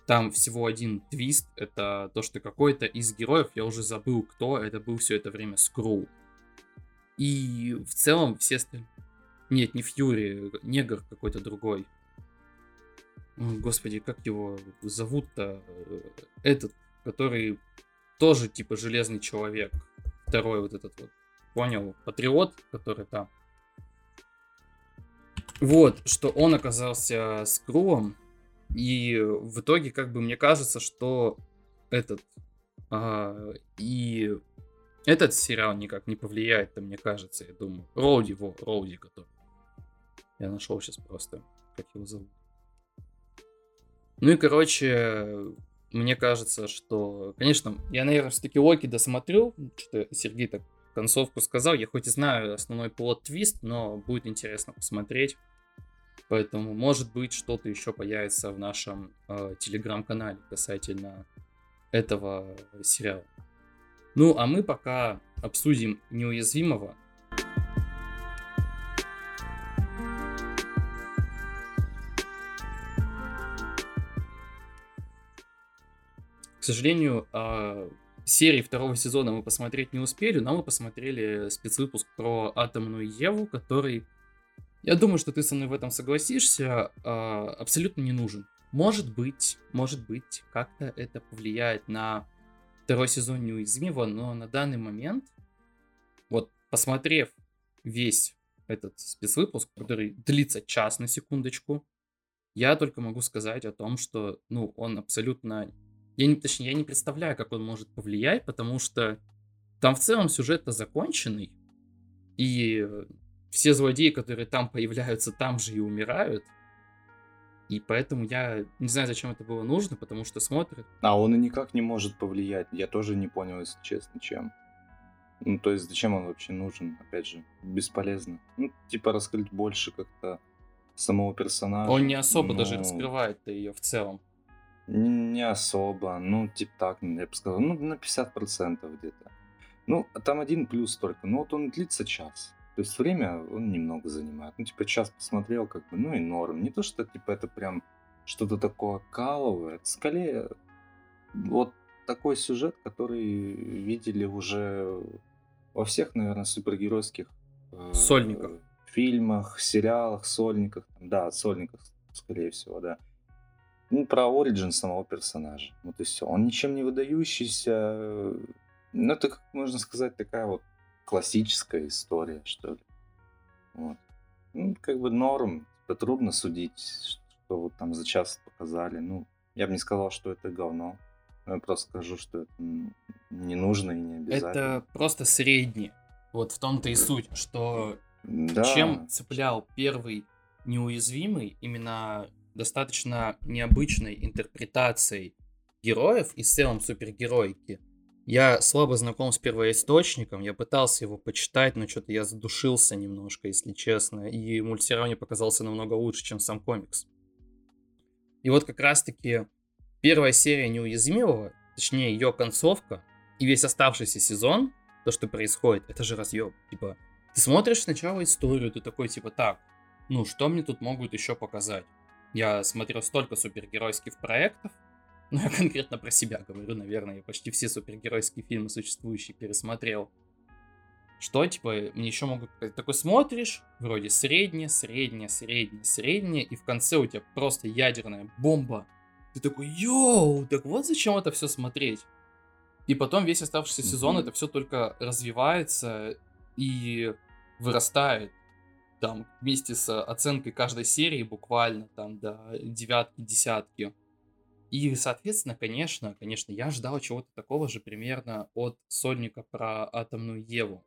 там всего один твист, это то, что какой-то из героев, я уже забыл кто, это был все это время Скрулл. И в целом все остальные... Нет, не Фьюри, негр какой-то другой. Ой, Господи, как его зовут-то? Этот, который тоже типа железный человек. Второй вот этот вот. Понял? Патриот, который там. Вот, что он оказался скрулом. И в итоге, как бы, мне кажется, что этот а, и этот сериал никак не повлияет, то мне кажется, я думаю. Роуди, во, Роуди, который. Я нашел сейчас просто, как его зовут. Ну и, короче, мне кажется, что, конечно, я, наверное, все-таки Локи досмотрю, что Сергей так концовку сказал. Я хоть и знаю основной плод-твист, но будет интересно посмотреть. Поэтому, может быть, что-то еще появится в нашем э, телеграм-канале касательно этого сериала. Ну, а мы пока обсудим неуязвимого. К сожалению, а, серии второго сезона мы посмотреть не успели, но мы посмотрели спецвыпуск про атомную Еву, который, я думаю, что ты со мной в этом согласишься, а, абсолютно не нужен. Может быть, может быть, как-то это повлияет на второй сезон неуязвимого, но на данный момент, вот посмотрев весь этот спецвыпуск, который длится час на секундочку, я только могу сказать о том, что, ну, он абсолютно... Я не, точнее, я не представляю, как он может повлиять, потому что там в целом сюжет-то законченный, и все злодеи, которые там появляются, там же и умирают. И поэтому я не знаю, зачем это было нужно, потому что смотрят. А он и никак не может повлиять. Я тоже не понял, если честно, чем. Ну, то есть, зачем он вообще нужен? Опять же, бесполезно. Ну, типа, раскрыть больше как-то самого персонажа. Он не особо но даже раскрывает ее в целом. Не особо. Ну, типа так, я бы сказал, ну, на 50% где-то. Ну, там один плюс только. Ну, вот он длится час. То есть время он немного занимает. Ну, типа, час посмотрел, как бы, ну и норм. Не то, что, типа, это прям что-то такое каловое. Скорее вот такой сюжет, который видели уже во всех, наверное, супергеройских э, Сольниках. фильмах, сериалах, сольниках. Да, сольниках, скорее всего, да. Ну, про оригин самого персонажа. Вот и все. Он ничем не выдающийся. Ну, это, как можно сказать, такая вот классическая история, что ли. Вот. Ну, как бы норм. Это трудно судить, что вот там за час показали. Ну, я бы не сказал, что это говно. Я просто скажу, что это не нужно и не обязательно. Это просто средний. Вот в том-то и суть, что Да. чем цеплял первый неуязвимый, именно достаточно необычной интерпретацией героев и в целом супергероики. Я слабо знаком с первоисточником, я пытался его почитать, но что-то я задушился немножко, если честно, и мультсериал мне показался намного лучше, чем сам комикс. И вот как раз-таки первая серия Неуязвимого, точнее ее концовка, и весь оставшийся сезон, то, что происходит, это же разъем. Типа, ты смотришь сначала историю, ты такой, типа, так, ну, что мне тут могут еще показать? Я смотрел столько супергеройских проектов, ну, я конкретно про себя говорю, наверное, я почти все супергеройские фильмы существующие пересмотрел. Что, типа, мне еще могут показать? Такой смотришь, вроде среднее, среднее, среднее, среднее, и в конце у тебя просто ядерная бомба. Ты такой, йоу, так вот зачем это все смотреть? И потом весь оставшийся сезон Мгм. это все только развивается и вырастает. Там вместе с оценкой каждой серии буквально там до девятки, десятки. И, соответственно, конечно, конечно, я ждал чего-то такого же примерно от сольника про атомную Еву.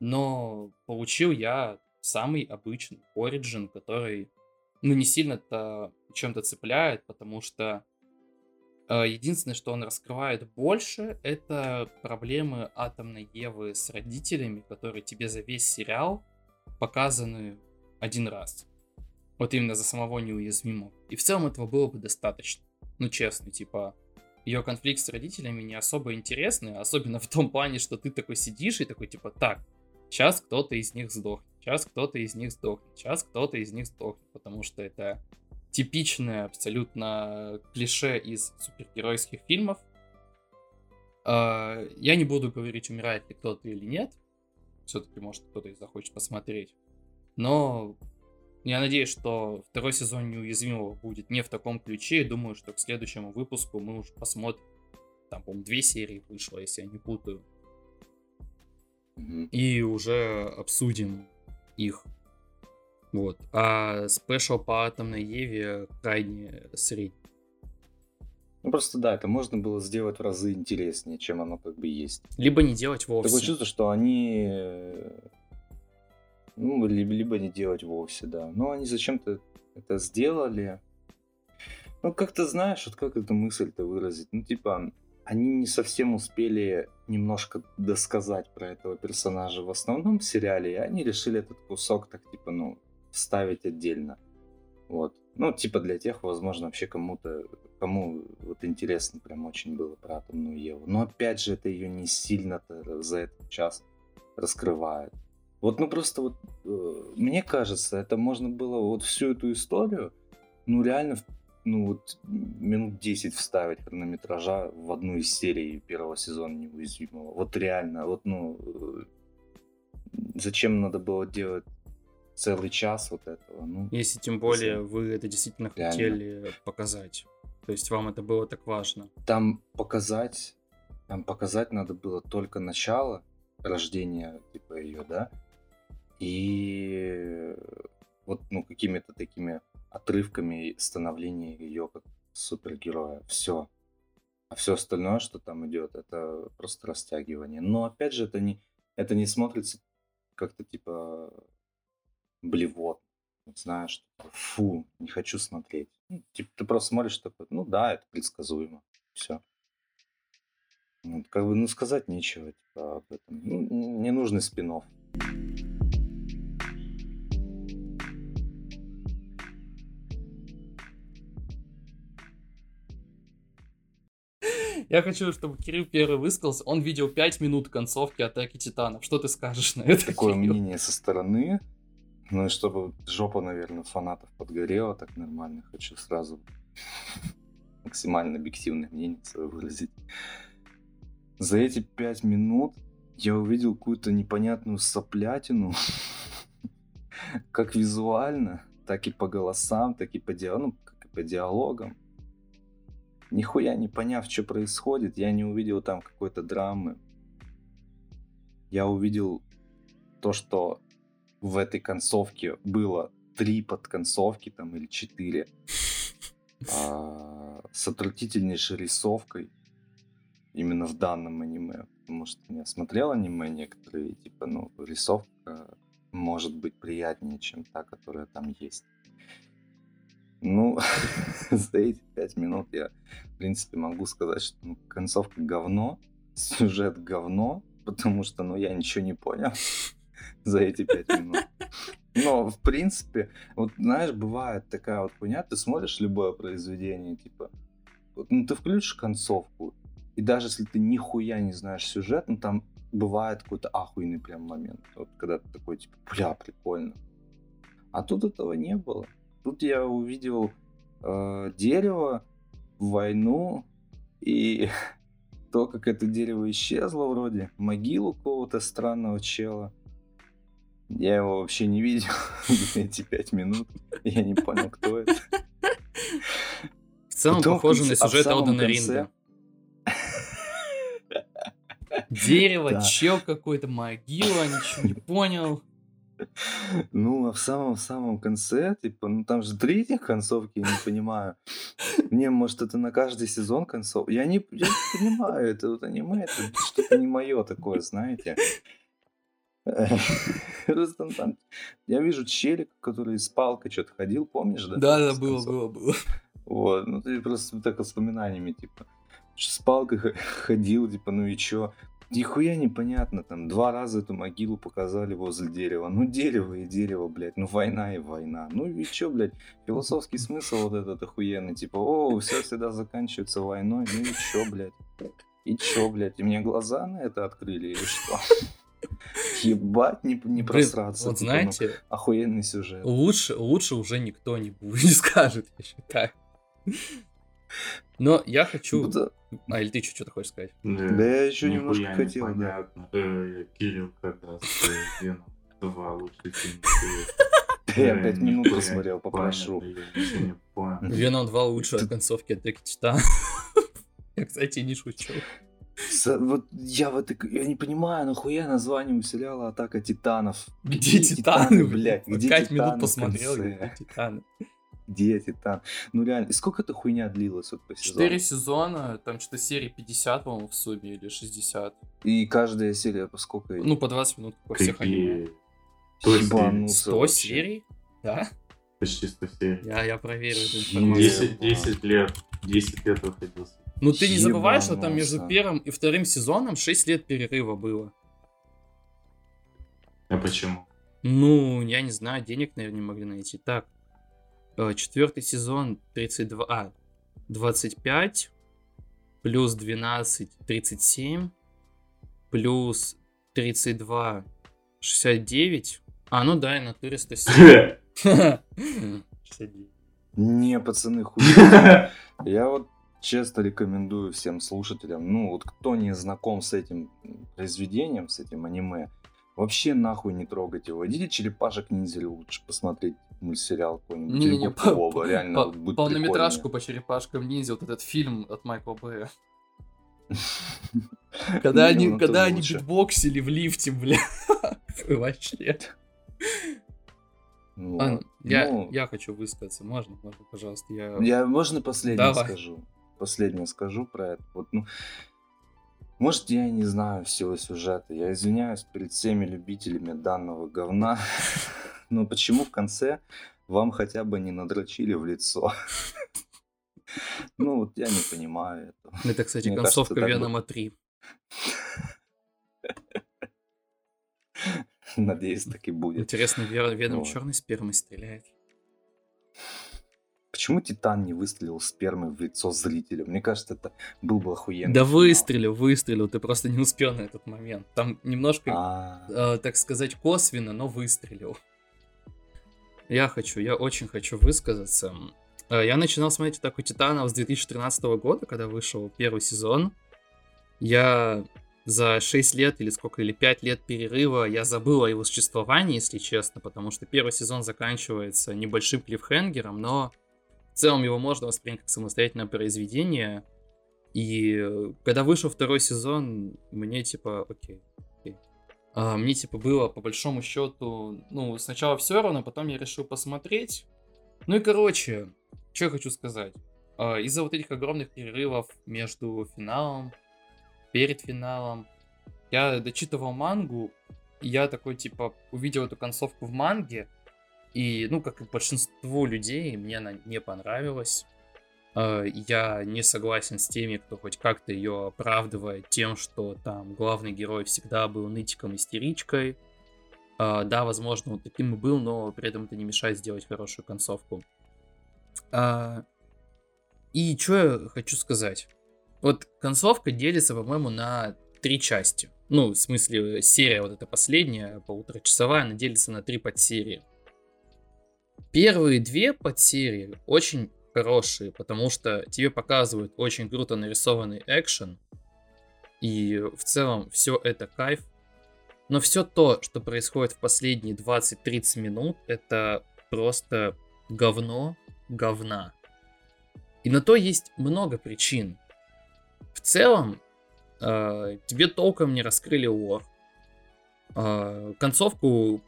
Но получил я самый обычный Origin, который, ну, не сильно-то чем-то цепляет, потому что э, единственное, что он раскрывает больше, это проблемы атомной Евы с родителями, которые тебе за весь сериал показаны один раз. Вот именно за самого неуязвимого. И в целом этого было бы достаточно. Ну, честно, типа, ее конфликт с родителями не особо интересный, особенно в том плане, что ты такой сидишь и такой, типа, так, сейчас кто-то из них сдохнет, сейчас кто-то из них сдохнет, сейчас кто-то из них сдохнет, потому что это типичное абсолютно клише из супергеройских фильмов. А, Я не буду говорить, умирает ли кто-то или нет. Все-таки, может, кто-то и захочет посмотреть. Но я надеюсь, что второй сезон неуязвимого будет не в таком ключе. И думаю, что к следующему выпуску мы уже посмотрим. Там, по-моему, две серии вышло, если я не путаю. И уже обсудим их. Вот. А спешл по атомной Еве крайне средний. Ну просто да, это можно было сделать в разы интереснее, чем оно как бы есть. Либо не делать вовсе. Такое чувство, что они... Ну, либо, либо не делать вовсе, да. Но они зачем-то это сделали. Ну, как-то знаешь, вот как эту мысль-то выразить? Ну, типа, они не совсем успели немножко досказать про этого персонажа в основном сериале, и они решили этот кусок так, типа, ну, вставить отдельно. Вот. Ну, типа для тех, возможно, вообще кому-то, кому вот интересно прям очень было про атомную Еву. Но опять же, это ее не сильно-то за этот час раскрывает. Вот, ну просто вот, э, мне кажется, это можно было вот всю эту историю, ну реально, ну вот минут 10 вставить хронометража в одну из серий первого сезона Неуязвимого. Вот реально, вот, ну, э, зачем надо было делать целый час вот этого? Ну, Если тем более знаю. вы это действительно Реально. хотели показать. То есть вам это было так важно. там показать, там показать надо было только начало рождения, типа, ее, да, и вот, ну, какими-то такими отрывками становления ее как супергероя. Все. А все остальное, что там идет, это просто растягивание. Но опять же, это не, это не смотрится как-то типа блевот. Вот Знаешь, типа, фу, не хочу смотреть. Ну, Типа ты просто смотришь такой, ну да, это предсказуемо. Все. как бы, ну, сказать нечего, типа, об этом. Ну, н- не Я хочу, чтобы Кирилл первый высказался. Он видел 5 минут концовки Атаки Титанов. Что ты скажешь на это, Такое Кирилл? мнение со стороны. Ну и чтобы жопа, наверное, фанатов подгорела так нормально, хочу сразу максимально объективное мнение свое выразить. За эти пять минут я увидел какую-то непонятную соплятину, как визуально, так и по голосам, так и по, диа- ну, как и по диалогам. Нихуя не поняв, что происходит, я не увидел там какой-то драмы. Я увидел то, что в этой концовке было три подконцовки там или четыре а, с отвратительнейшей рисовкой именно в данном аниме. Потому что я смотрел аниме некоторые, и, типа, ну, рисовка может быть приятнее, чем та, которая там есть. Ну, за эти пять минут я, в принципе, могу сказать, что ну, концовка говно, сюжет говно, потому что, ну, я ничего не понял за эти пять минут. Но, в принципе, вот, знаешь, бывает такая вот хуйня, ты смотришь любое произведение, типа, вот, ну, ты включишь концовку, и даже если ты нихуя не знаешь сюжет, ну, там бывает какой-то ахуйный прям момент, вот, когда ты такой, типа, бля, прикольно. А тут этого не было. Тут я увидел э, дерево, войну и то, как это дерево исчезло вроде, могилу какого-то странного чела. Я его вообще не видел эти пять минут. Я не понял, кто это. В целом Потом похоже на а сюжет самом Элдена конце- Ринга. Дерево, Да. чел какой-то, могила, ничего не понял. Ну, а в самом-самом конце, типа, ну там же три этих концовки, я не понимаю. Не, может, это на каждый сезон концов. Я не, я не понимаю, это вот аниме, это что-то не мое такое, знаете. Я вижу челик, который с палкой что-то ходил, помнишь, да? Да, да, было, было, было. Вот, ну ты просто так воспоминаниями, типа, с палкой ходил, типа, ну и чё? Нихуя непонятно, там, два раза эту могилу показали возле дерева. Ну, дерево и дерево, блядь, ну, война и война. Ну и чё, блядь, философский смысл вот этот охуенный, типа, о, все всегда заканчивается войной, ну и чё, блядь? И чё, блядь, и мне глаза на это открыли или что? Ебать, не, не просраться. вот типа, ну, знаете, охуенный сюжет. лучше, лучше уже никто не будет, не скажет, я считаю. Но я хочу... Да, А, или ты что-то хочешь сказать? да я еще немножко хотел, да. непонятно. Э, Кирилл как раз э, Веном 2 лучший фильм. Я Э, пять минут посмотрел, попрошу. понятно. Веном 2 лучше от концовки Атаки Титана. Я, кстати, не шучу. С- Вот я в этой... Я не понимаю, нахуя название у сериала «Атака титанов». Где титаны, блядь? Где Пять титаны минут посмотрел, где титаны. Где титан? Ну реально, и сколько эта хуйня длилась вот по сезону? Четыре сезона, там что-то серии 50, по-моему, в сумме, или 60. И каждая серия по сколько? Ну, по 20 минут, во всех аниме. Какие? 100 серий. Ебануться 100 вообще. серий? Да? Почти 100 серий. Я, я проверю эту информацию. 10, 10 лет. 10 лет выходил. Ну, ты не забываешь, что там между первым и вторым сезоном 6 лет перерыва было. А почему? Ну, я не знаю, денег, наверное, не могли найти. Так, четвертый сезон 32, а, 25, плюс 12, 37, плюс 32, 69. А, ну да, и на 400 серий. 69. Не, пацаны, хуй. Я вот честно рекомендую всем слушателям, ну вот кто не знаком с этим произведением, с этим аниме, вообще нахуй не трогайте его. Идите черепашек ниндзя лучше посмотреть мультсериал какой-нибудь. Не-не-не, Губка по- Боба, реально по- будет полнометражку прикольно. по черепашкам ниндзя, вот этот фильм от Майкла Бэя. Когда Не, они, ну, когда они битбоксили в лифте, бля. Вообще. Ну, Ладно, я, ну, я хочу высказаться. Можно, можно, пожалуйста. Я... Я, можно последнее Давай. скажу? Последнее скажу про это. Вот, ну, может, я не знаю всего сюжета. Я извиняюсь перед всеми любителями данного говна. Но почему в конце вам хотя бы не надрочили в лицо? Ну, вот я не понимаю этого. Это, кстати, Мне концовка кажется, Венома 3. Надеюсь, так и будет. Интересно, Веном Вот. черной спермой стреляет. Почему Титан не выстрелил спермой в лицо зрителя? Мне кажется, это был бы охуенный Да выстрелил, выстрелил, ты просто не успел на этот момент. Там немножко, А, э, так сказать, косвенно, но выстрелил. Я хочу, я очень хочу высказаться. Э, Я начинал смотреть «Атаку Титанов» с 2013 года, когда вышел первый сезон. Я за 6 лет или сколько, или 5 лет перерыва я забыл о его существовании, если честно, потому что первый сезон заканчивается небольшим клиффхенгером, но в целом его можно воспринять как самостоятельное произведение. И э, когда вышел второй сезон, мне типа, окей, мне типа было по большому счету, ну, сначала все равно, потом я решил посмотреть. Ну и короче, что я хочу сказать. А, из-за вот этих огромных перерывов между финалом, перед финалом, я дочитывал мангу, и я такой, типа, увидел эту концовку в манге, И, ну, как и большинству людей, мне она не понравилась. Э, Я не согласен с теми, кто хоть как-то ее оправдывает тем, что там главный герой всегда был нытиком-истеричкой. Э, Да, возможно, он таким и был, но при этом это не мешает сделать хорошую концовку. А, И что я хочу сказать? Вот концовка делится, по-моему, на три части. Ну, в смысле, серия вот эта последняя, полуторачасовая, она делится на три подсерии. Первые две подсерии очень хорошие, потому что тебе показывают очень круто нарисованный экшен, и в целом все это кайф. Но все то, что происходит в последние 20-30 минут, это просто говно говна. И на то есть много причин. В целом, э, тебе толком не раскрыли лор. Э, концовку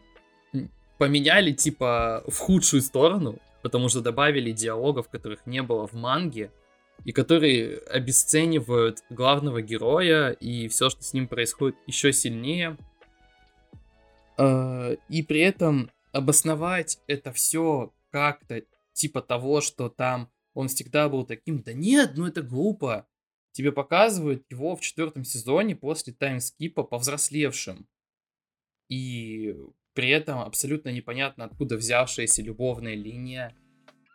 поменяли типа в худшую сторону, потому что добавили диалогов, которых не было в манге, и которые обесценивают главного героя и все, что с ним происходит, еще сильнее. Э, И при этом обосновать это все как-то типа того, что там он всегда был таким, да нет, ну это глупо. Тебе показывают его в четвертом сезоне после таймскипа повзрослевшим. И при этом абсолютно непонятно, откуда взявшаяся любовная линия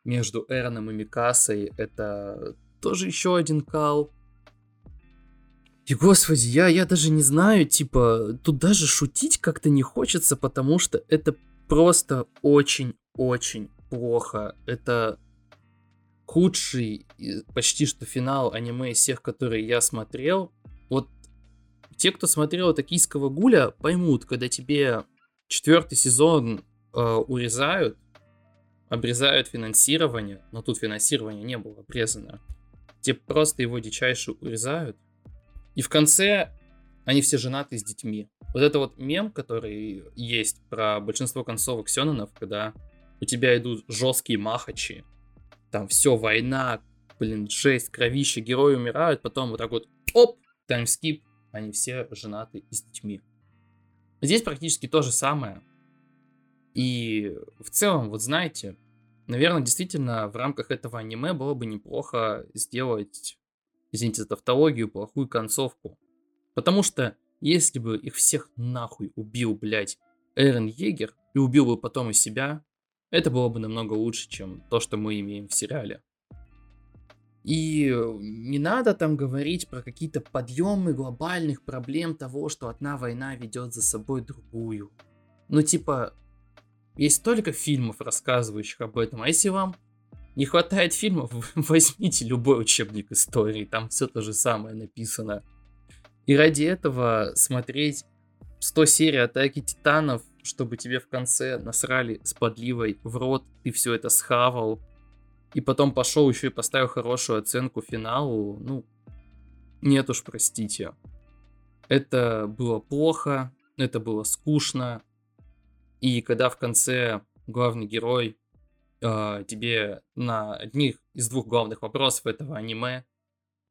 между Эроном и Микасой. Это тоже еще один кал. И, господи, я, я даже не знаю, типа, тут даже шутить как-то не хочется, потому что это просто очень-очень плохо. Это худший почти что финал аниме из всех, которые я смотрел. Вот те, кто смотрел «Токийского гуля», поймут, когда тебе четвертый сезон э, урезают, обрезают финансирование, но тут финансирование не было обрезано. Тебе просто его дичайше урезают. И в конце они все женаты с детьми. Вот это вот мем, который есть про большинство концовок Сёнонов, когда у тебя идут жесткие махачи, там все, война, блин, жесть, кровище, герои умирают, потом вот так вот, оп, таймскип, они все женаты с детьми. Здесь практически то же самое. И в целом, вот знаете, наверное, действительно в рамках этого аниме было бы неплохо сделать, извините за тавтологию, плохую концовку. Потому что если бы их всех нахуй убил, блядь, Эрен Егер и убил бы потом и себя, это было бы намного лучше, чем то, что мы имеем в сериале. И не надо там говорить про какие-то подъемы глобальных проблем того, что одна война ведет за собой другую. Ну, типа, есть столько фильмов, рассказывающих об этом. А если вам не хватает фильмов, возьмите любой учебник истории, там все то же самое написано. И ради этого смотреть 100 серий Атаки Титанов, чтобы тебе в конце насрали с подливой в рот, ты все это схавал, и потом пошел еще и поставил хорошую оценку финалу, ну, нет уж, простите. Это было плохо, это было скучно, и когда в конце главный герой э, тебе на одних из двух главных вопросов этого аниме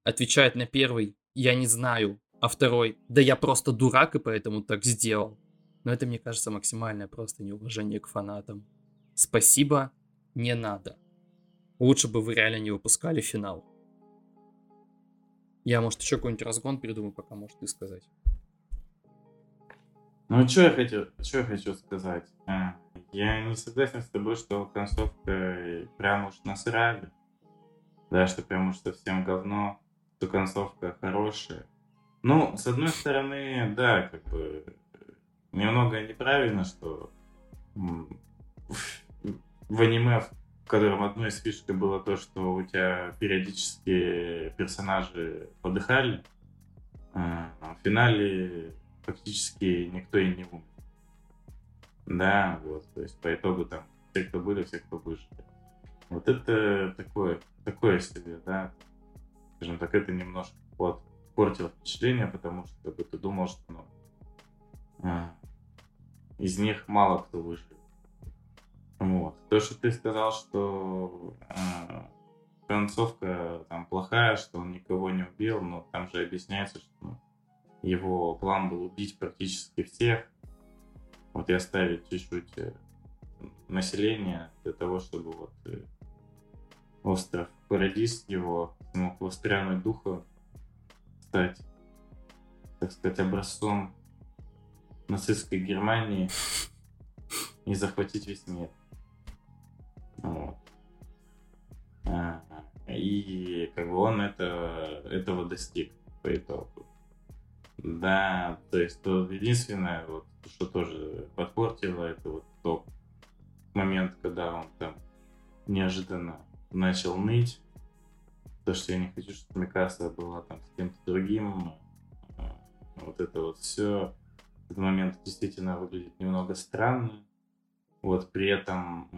отвечает на первый «я не знаю», а второй «да я просто дурак и поэтому так сделал». Но это, мне кажется, максимальное просто неуважение к фанатам. Спасибо, не надо. Лучше бы вы реально не выпускали финал. Я, может, еще какой-нибудь разгон придумаю, пока можешь ты сказать. Ну, что я хочу, что я хочу сказать? А, Я не согласен с тобой, что концовка прям уж насрали. Да, что прям уж совсем говно, что концовка хорошая. Ну, с одной стороны, да, как бы немного неправильно, что в аниме, в котором одной из фишек было то, что у тебя периодически персонажи подыхали, а в финале фактически никто и не умер. Да, вот, то есть по итогу там все, кто были, все, кто выжили. Вот это такое, такое себе, да. Скажем так, это немножко вот портило впечатление, потому что как бы, ты думал, что ну, а, из них мало кто выжил. Вот. То, что ты сказал, что а, концовка там плохая, что он никого не убил, но там же объясняется, что ну, его план был убить практически всех, вот и оставить чуть-чуть э, населения для того, чтобы вот э, остров Парадис его смог воспрянуть духом, стать, так сказать, образцом нацистской Германии и захватить весь мир. Вот. А, И как бы он это, этого достиг по итогу. Да, то есть то единственное, вот, что тоже подпортило, это вот тот момент, когда он там неожиданно начал ныть, то, что я не хочу, чтобы Микаса была там с кем-то другим, а, вот это вот все, этот момент действительно выглядит немного странно, вот при этом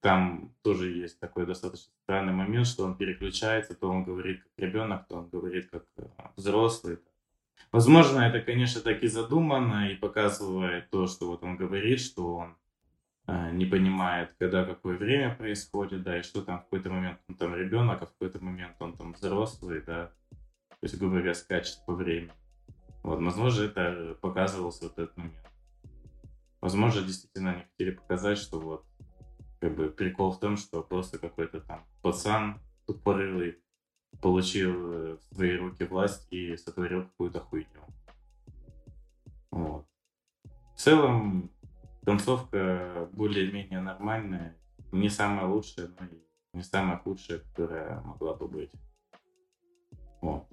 там тоже есть такой достаточно странный момент, что он переключается, то он говорит как ребенок, то он говорит как э, взрослый. Возможно, это, конечно, так и задумано и показывает то, что вот он говорит, что он э, не понимает, когда какое время происходит, да, и что там в какой-то момент он там ребенок, а в какой-то момент он там взрослый, да, то есть, грубо говоря, скачет по времени. Вот, возможно, это показывался вот этот момент. Возможно, действительно они хотели показать, что вот как бы прикол в том, что просто какой-то там пацан тупорылый получил э, в свои руки власть и сотворил какую-то хуйню. Вот. В целом, концовка более-менее нормальная. Не самая лучшая, но и не самая худшая, которая могла бы быть. Вот.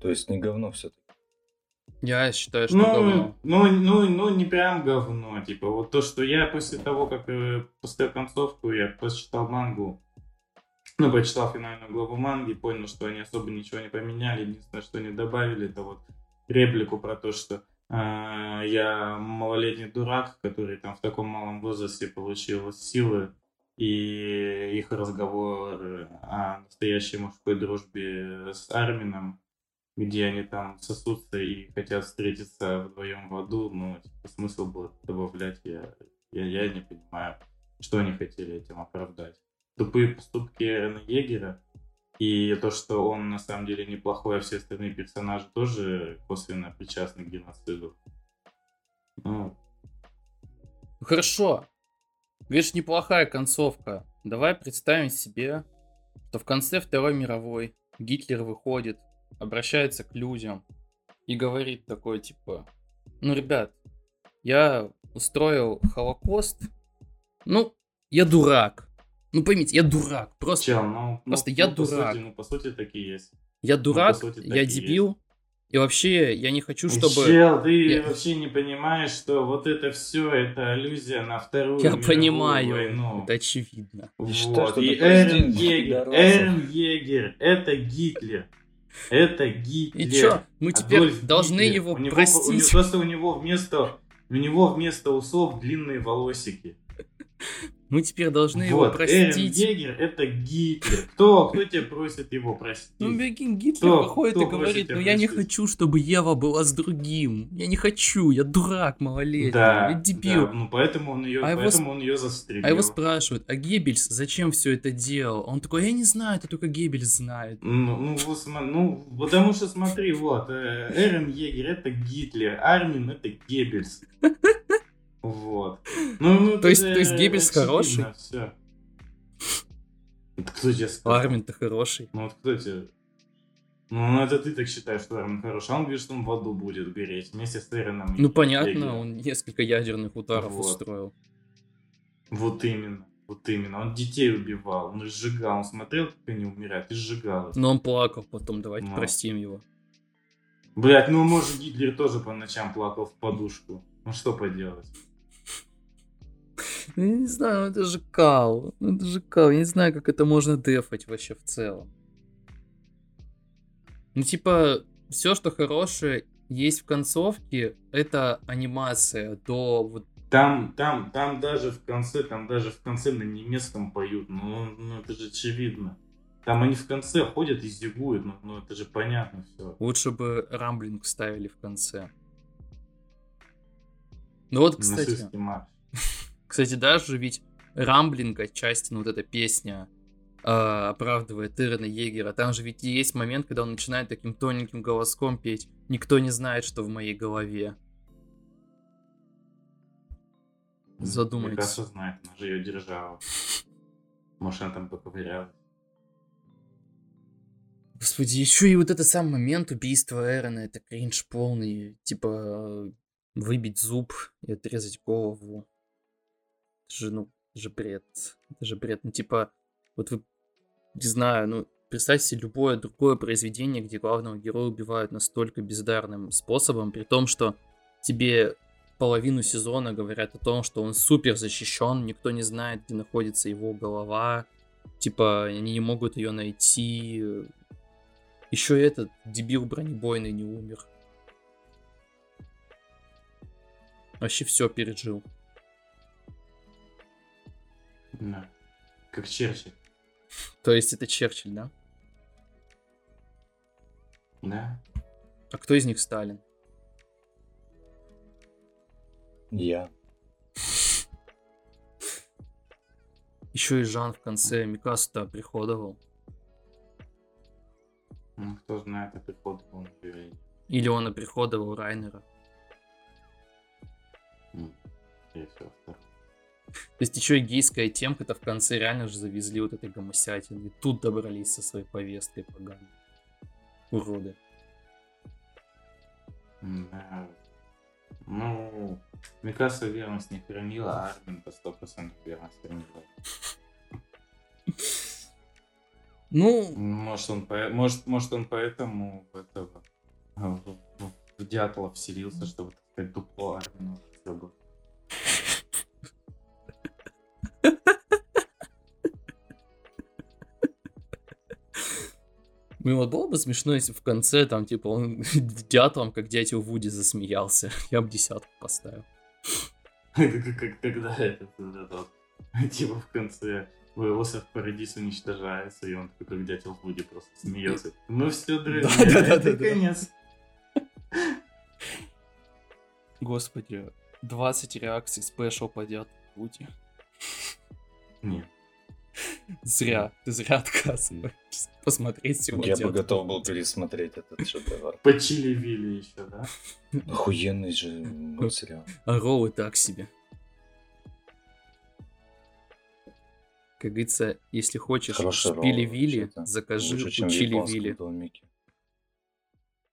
То есть не говно все-таки. Я считаю, что Ну, говно. ну, ну, ну, не прям говно. Типа, вот то, что я после того, как э, поставил концовку, я прочитал мангу, ну, прочитал финальную главу манги, понял, что они особо ничего не поменяли. Единственное, что они добавили, это вот реплику про то, что э, я малолетний дурак, который там в таком малом возрасте получил силы, и их разговор о настоящей мужской дружбе с Армином, где они там сосутся и хотят встретиться вдвоем в аду, ну, типа, смысл был добавлять, я, я, я не понимаю, что они хотели этим оправдать. Тупые поступки Эрена Егера и то, что он на самом деле неплохой, а все остальные персонажи тоже косвенно причастны к геноциду. Ну, Хорошо. Видишь, неплохая концовка. Давай представим себе, что в конце Второй мировой Гитлер выходит, обращается к людям и говорит такой, типа, ну, ребят, я устроил Холокост, ну, я дурак. Ну, поймите, я дурак. Просто чел, ну, ну, просто я ну, по дурак. сути, ну, по сути, так и есть. я дурак, сути, так я дебил. И вообще, я не хочу, чтобы... Чел, ты Я- вообще не понимаешь, что вот это все, это аллюзия на вторую Я мировую понимаю, войну. это очевидно. Я Вот. считаю, что И пиздец, Егер. Эрен Егер, это Гитлер. Это Гитлер. И чё, мы теперь Адольф должны Гитлер. его У него- у простить? него- просто у него вместо у него вместо усов длинные волосики. Мы теперь должны его вот, Эрен простить. Егер это Гитлер. Кто, кто тебя просит его простить? Ну, прикинь, Гитлер Кто- выходит кто и говорит, ну я не простить?» хочу, чтобы Ева была с другим. Я не хочу, я дурак малолетний, да, я дебил. да, ну поэтому он ее, А его поэтому он ее застрелил. А его спрашивают, а Геббельс зачем все это делал? Он такой, я не знаю, это только Геббельс знает. Ну, ну, вот ну, потому что смотри, вот, э, Эрен Егер это Гитлер, Армин это Геббельс. Вот. Ну, ну, То есть- то есть Геббельс хороший? Это кто тебе сказал? Армин-то хороший. Ну вот кто тебе... Ну, это ты так считаешь, что Армин хороший. А он говорит, что он в аду будет гореть вместе с Эреном. и Ну понятно, он несколько ядерных ударов Вот. устроил. Вот именно. Вот именно. Он детей убивал, он их сжигал. Он смотрел, как они умирают, и сжигал их. Но он плакал потом, давайте Ну. простим его. Блять, ну может Гитлер тоже по ночам плакал в подушку. Ну что поделать? Ну, не знаю, это же кал. Ну это же кал. Я не знаю, как это можно дефать вообще в целом. Ну, типа, все, что хорошее есть в концовке, это анимация до вот Там, там, там даже в конце, там даже в конце на немецком поют. Ну, ну это же очевидно. Там они в конце ходят и зигуют, ну, ну это же понятно все. Лучше бы рамблинг ставили в конце. Ну вот, кстати. кстати, даже ведь рамблинг отчасти, ну вот эта песня э, оправдывает Ирена Егера. Там же ведь есть момент, когда он начинает таким тоненьким голоском петь «Никто не знает, что в моей голове». Задумайтесь. Микаса знает, она же ее держала. Может, она там поковырялась. Господи, еще и вот этот сам момент убийства Эрона, это кринж полный. Типа, выбить зуб и отрезать голову. Это же, ну, это же бред. Это же бред. Ну, типа, вот вы, не знаю, ну, представьте любое другое произведение, где главного героя убивают настолько бездарным способом, при том, что тебе половину сезона говорят о том, что он супер защищен, никто не знает, где находится его голова, типа, они не могут ее найти. Еще этот дебил бронебойный не умер. Вообще все пережил. Да. Как Черчилль. То есть это Черчилль, да? Да. А кто из них Сталин? Я. Еще и Жан в конце Микасу-то приходовал. Ну, кто знает, а приход он. Или он оприходовал Райнера. И все. То есть еще и гейская темка-то в конце реально же завезли вот этой гомосятины. И тут добрались со своей повесткой поганой. Уроды. Да. Ну, Микаса верность не хранила, а Армин по 100% верность хранила. Ну, Может, он, по- может, может, он поэтому в этого в, в- в Дятлова вселился, чтобы так сказать, дупло Армина ну вот было бы смешно, если в конце там, типа, он дятлом, как дятел Вуди, засмеялся. Я бы десятку поставил. Когда этот, типа в конце остров Парадис уничтожается, и он такой, как дятел Вуди, просто смеется. Ну все, друзья, это конец. Господи, 20 реакций спешл по дятлу Вуди. Нет. Зря, ты зря отказываешься посмотреть всего Я бы «Дятла готов был Вуди». пересмотреть этот шедевр. По Чили Вилли еще, да? Охуенный же мультсериал. А Роу и так себе. Как говорится, если хочешь Пили Вилли, вообще-то. закажи Лучше, у чем в Чили японском Вилли. домике.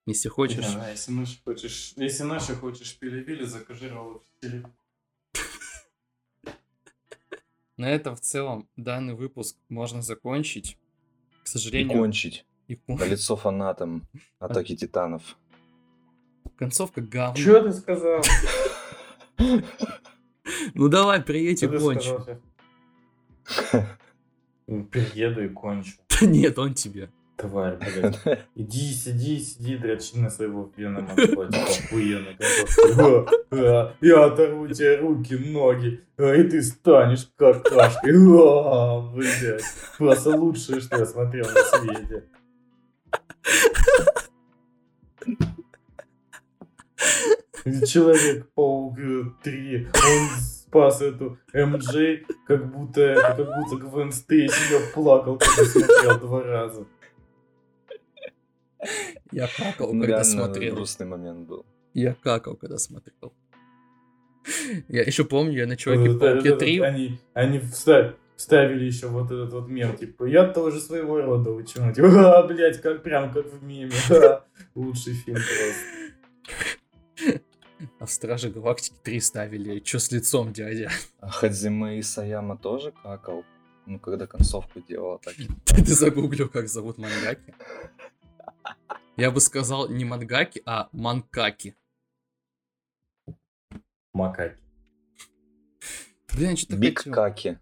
Если хочешь, да, если наши хочешь, если наши хочешь Пили Вилли, закажи роллы в. На этом в целом данный выпуск можно закончить. К И сожалению, кончить. и кон- На лицо фанатам Атаки Титанов. концовка говно. Че ты сказал? Ну давай, приедь и кончи. Приеду и кончу. Да нет, он тебе. Тварь, блядь. Иди, сиди, сиди, дрочи на своего пьяного мантоте, охуенно. Я оторву тебе руки, ноги, а, и ты станешь какашкой. Блядь. Просто лучшее, что я смотрел на свете. Человек-паук 3, он спас эту МJ, как будто как будто Гвен Стейси я плакал, когда смотрел два раза. Я какал, когда Реально смотрел. грустный момент был. Я какал, когда смотрел. Я еще помню, я на Человеке-пауке это- 3... Они, они вста- вставили еще вот этот вот мем, типа, я тоже своего рода ученый. Типа, а, блядь, как прям как в меме. Лучший фильм просто. А в Страже Галактики 3 ставили. Че с лицом, дядя? А Хадзиме Исаяма тоже какал? Ну, когда концовку делал, так и... Ты загуглил, как зовут мангаки? Я бы сказал не мангаки, а манкаки. Макаки. Блин, что-то Биг хотел. Каки.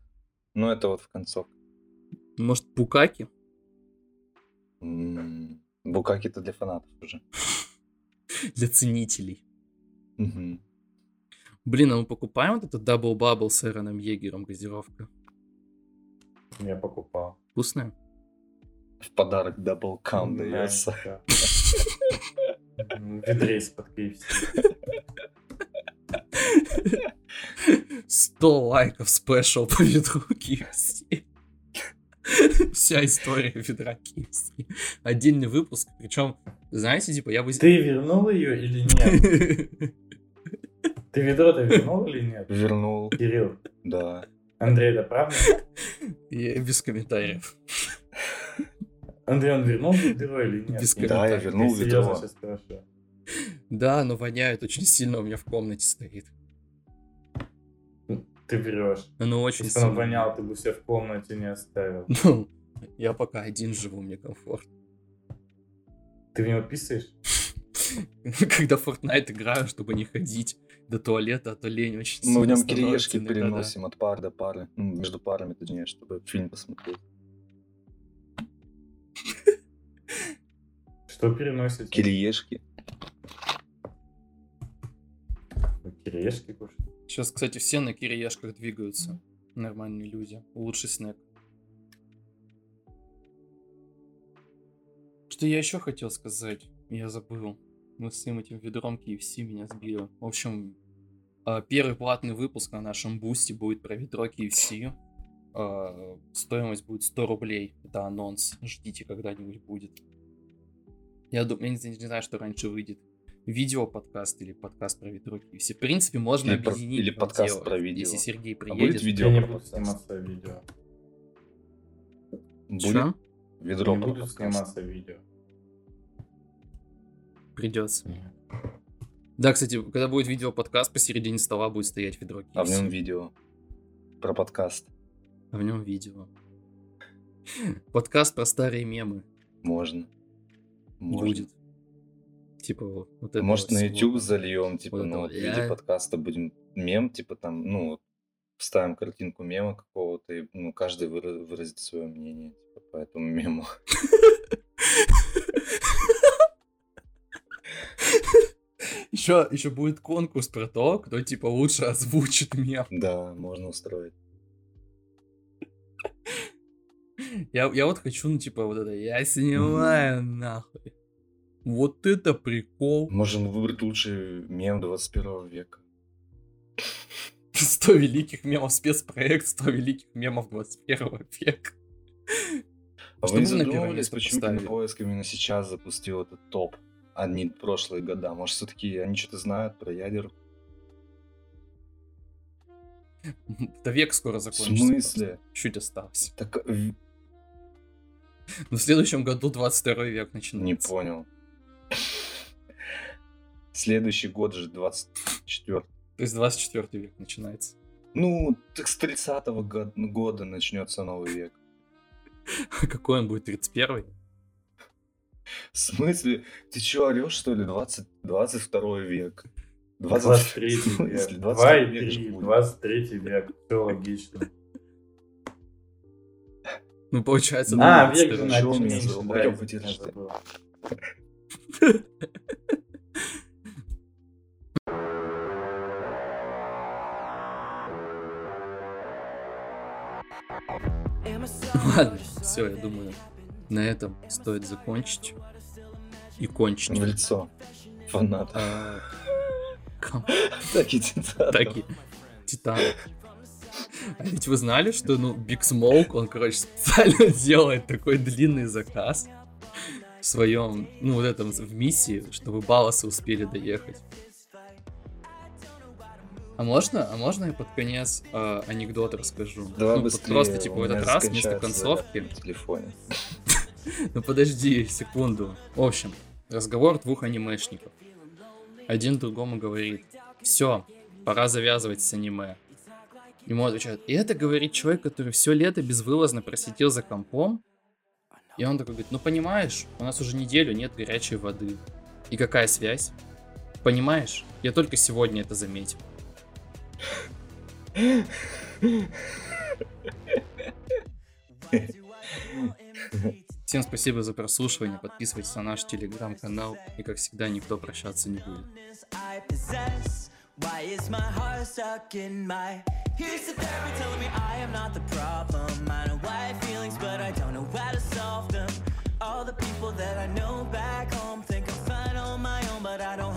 Ну, это вот в концовке. Может, пукаки? Букаки-то для фанатов уже. Для ценителей. Блин, а мы покупаем вот этот Double Bubble с Эроном Егером газировка? Я покупал. Вкусная? В подарок Double Cam Да, дается. ведре из-под KFC. 100 лайков спешл по ведру KFC. Вся история ведра KFC. Отдельный выпуск. Причем, знаете, типа, я бы... Ты вернул ее или нет? Ты ведро-то вернул или нет? Вернул, Кирилл, да. Андрей, это правда? Я без комментариев. Андрей, он вернул ведро или нет? Без? Да, я вернул Я ведро. Да, но воняет очень сильно, у меня в комнате стоит. Ты врешь. Оно очень Если сильно. вонял, ты бы себя в комнате не оставил. Ну, я пока один живу, мне комфортно. Ты в него писаешь? Когда в Fortnite играю, чтобы не ходить до туалета, а то лень очень Мы в нем кириешки переносим от пары до пары. Ну, между парами, точнее, чтобы фильм посмотреть. Что переносите? Кириешки. Кириешки кушать? Сейчас, кстати, все на кириешках двигаются. Нормальные люди. Лучший снэк. Что я еще хотел сказать? Я забыл. Мы с своим этим ведром KFC меня сбили. В общем, а, первый платный выпуск на нашем бусте будет про ведро KFC. А, Стоимость будет 100 рублей. Это анонс. Ждите, когда-нибудь будет. Я думаю, я не, не знаю, что раньше выйдет. Видео подкаст или подкаст про ведро KFC. В принципе, можно Или про- объединить. или два подкаст дела. про видео. Если Сергей А приедет. будет видео Я не про буду сниматься видео. Будет Чё? ведро Не про буду сниматься видео. Придется. Да, кстати, когда будет видео подкаст, посередине стола будет стоять ведро KFC. А в нем видео про подкаст. А в нем видео. Подкаст про старые мемы Можно. Можно. будет. Типа вот вот этого Может, на всего. YouTube зальем, типа, Вот ну, вот в виде подкаста будем мем, типа, там, ну, вот, вставим картинку мема какого-то, и, ну, каждый выра- выразит свое мнение, типа, по этому мему. Еще, еще будет конкурс про то, кто типа лучше озвучит мем. Да, можно устроить. Я, я вот хочу, ну, типа, вот это, я снимаю, нахуй. Вот это прикол. Можем выбрать лучший мем 21 века. 100 великих мемов, спецпроект 100 великих мемов 21 века. А Что вы не задумывались, почему? Кинопоиск именно сейчас запустил этот топ, а не прошлые года? Может, все-таки они что-то знают про ядер? Да век скоро В закончится. смысле? просто. Чуть остался. Так, э, в- Но в следующем году 22 век не начинается. понял. Следующий год же 24 То есть 24 век начинается. Ну, так с 30-го го- года начнется новый век. А Какой он будет, 31 В смысле? Ты чё, орешь, что ли? 20, 22 век. 20 23 в смысле? век. 22 2 и век же 3, будет. 23 век. Все логично. Ну, получается, А, 22. век же меньше, да, подожди. Ладно, все, я думаю, на этом стоит закончить. И кончить. В лицо. Фанат. А, ком- Так и А ведь вы знали, что, ну, Big Smoke, он, короче, специально делает такой длинный заказ в своем, ну, вот этом, в миссии, чтобы балласы успели доехать. А можно, а можно я под конец э, анекдот расскажу? Давай ну, быстрее. просто, типа, в этот раз вместо концовки на телефоне. ну подожди секунду. В общем, разговор двух анимешников. Один другому говорит, все, пора завязывать с аниме. Ему отвечают, и это говорит человек, который все лето безвылазно просидел за компом. И он такой говорит, ну понимаешь, у нас уже неделю нет горячей воды. И какая связь? Понимаешь? Я только сегодня это заметил. Всем спасибо за прослушивание, подписывайтесь на наш телеграм-канал, и как всегда, никто прощаться не будет. Why is my heart stuck in my Here's the therapy telling me I am not the problem. I know why I have feelings but I don't know how to solve them. All the people that I know back home Think I'm fine on my own but I don't